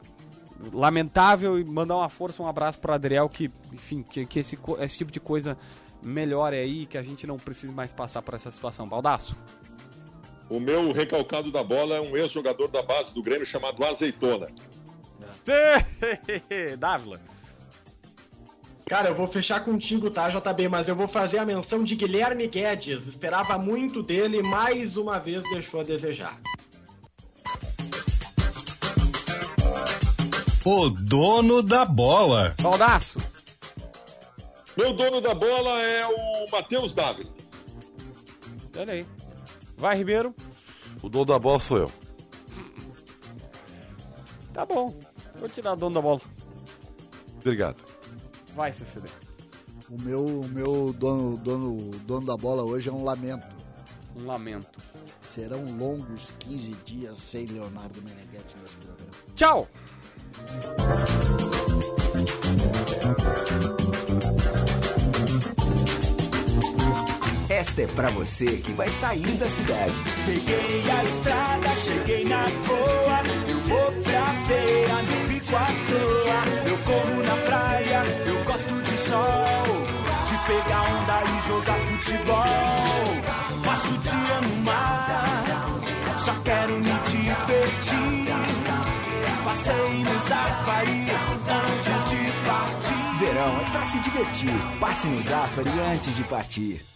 lamentável e mandar uma força, um abraço pro Adriel, que, enfim, que, que esse, esse tipo de coisa melhore aí, que a gente não precise mais passar por essa situação. Baldaço. O meu recalcado da bola é um ex-jogador da base do Grêmio chamado Azeitona. Dávila. Cara, eu vou fechar contigo, tá, JB? Mas eu vou fazer a menção de Guilherme Guedes. Esperava muito dele e mais uma vez deixou a desejar. O dono da bola. Baldaço. Meu dono da bola é o Matheus Dávila. Olha aí. Vai, Ribeiro. O dono da bola sou eu. Tá bom. Vou tirar o dono da bola. Obrigado. Vai, CCD. O meu, o meu dono, dono, dono da bola hoje é um lamento. Um lamento. Serão longos 15 dias sem Leonardo Meneghetti nesse programa. Tchau. Esta é pra você que vai sair da cidade. Peguei a estrada, cheguei na boa. Eu vou pra feira, não Eu corro na praia, eu gosto de sol. De pegar onda e jogar futebol. Passo o dia no mar, só quero me divertir. Passei no Zafari antes de partir. Verão é pra se divertir. Passe no Zafari antes de partir.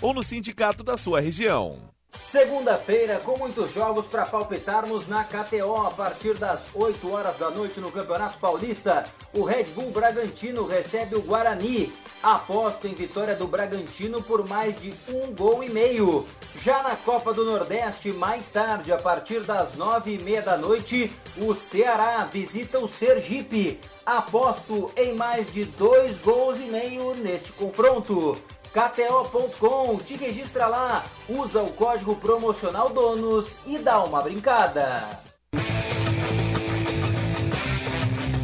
ou no sindicato da sua região. Segunda-feira, com muitos jogos para palpitarmos na KTO a partir das 8 horas da noite no Campeonato Paulista. O Red Bull Bragantino recebe o Guarani. Aposto em vitória do Bragantino por mais de um gol e meio. Já na Copa do Nordeste, mais tarde, a partir das nove e meia da noite, o Ceará visita o Sergipe. Aposto em mais de dois gols e meio neste confronto. KTO.com, te registra lá, usa o código promocional DONOS e dá uma brincada.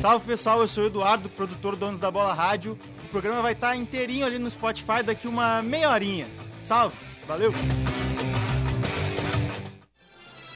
Salve pessoal, eu sou o Eduardo, produtor Donos da Bola Rádio. O programa vai estar inteirinho ali no Spotify daqui uma meia horinha. Salve, valeu!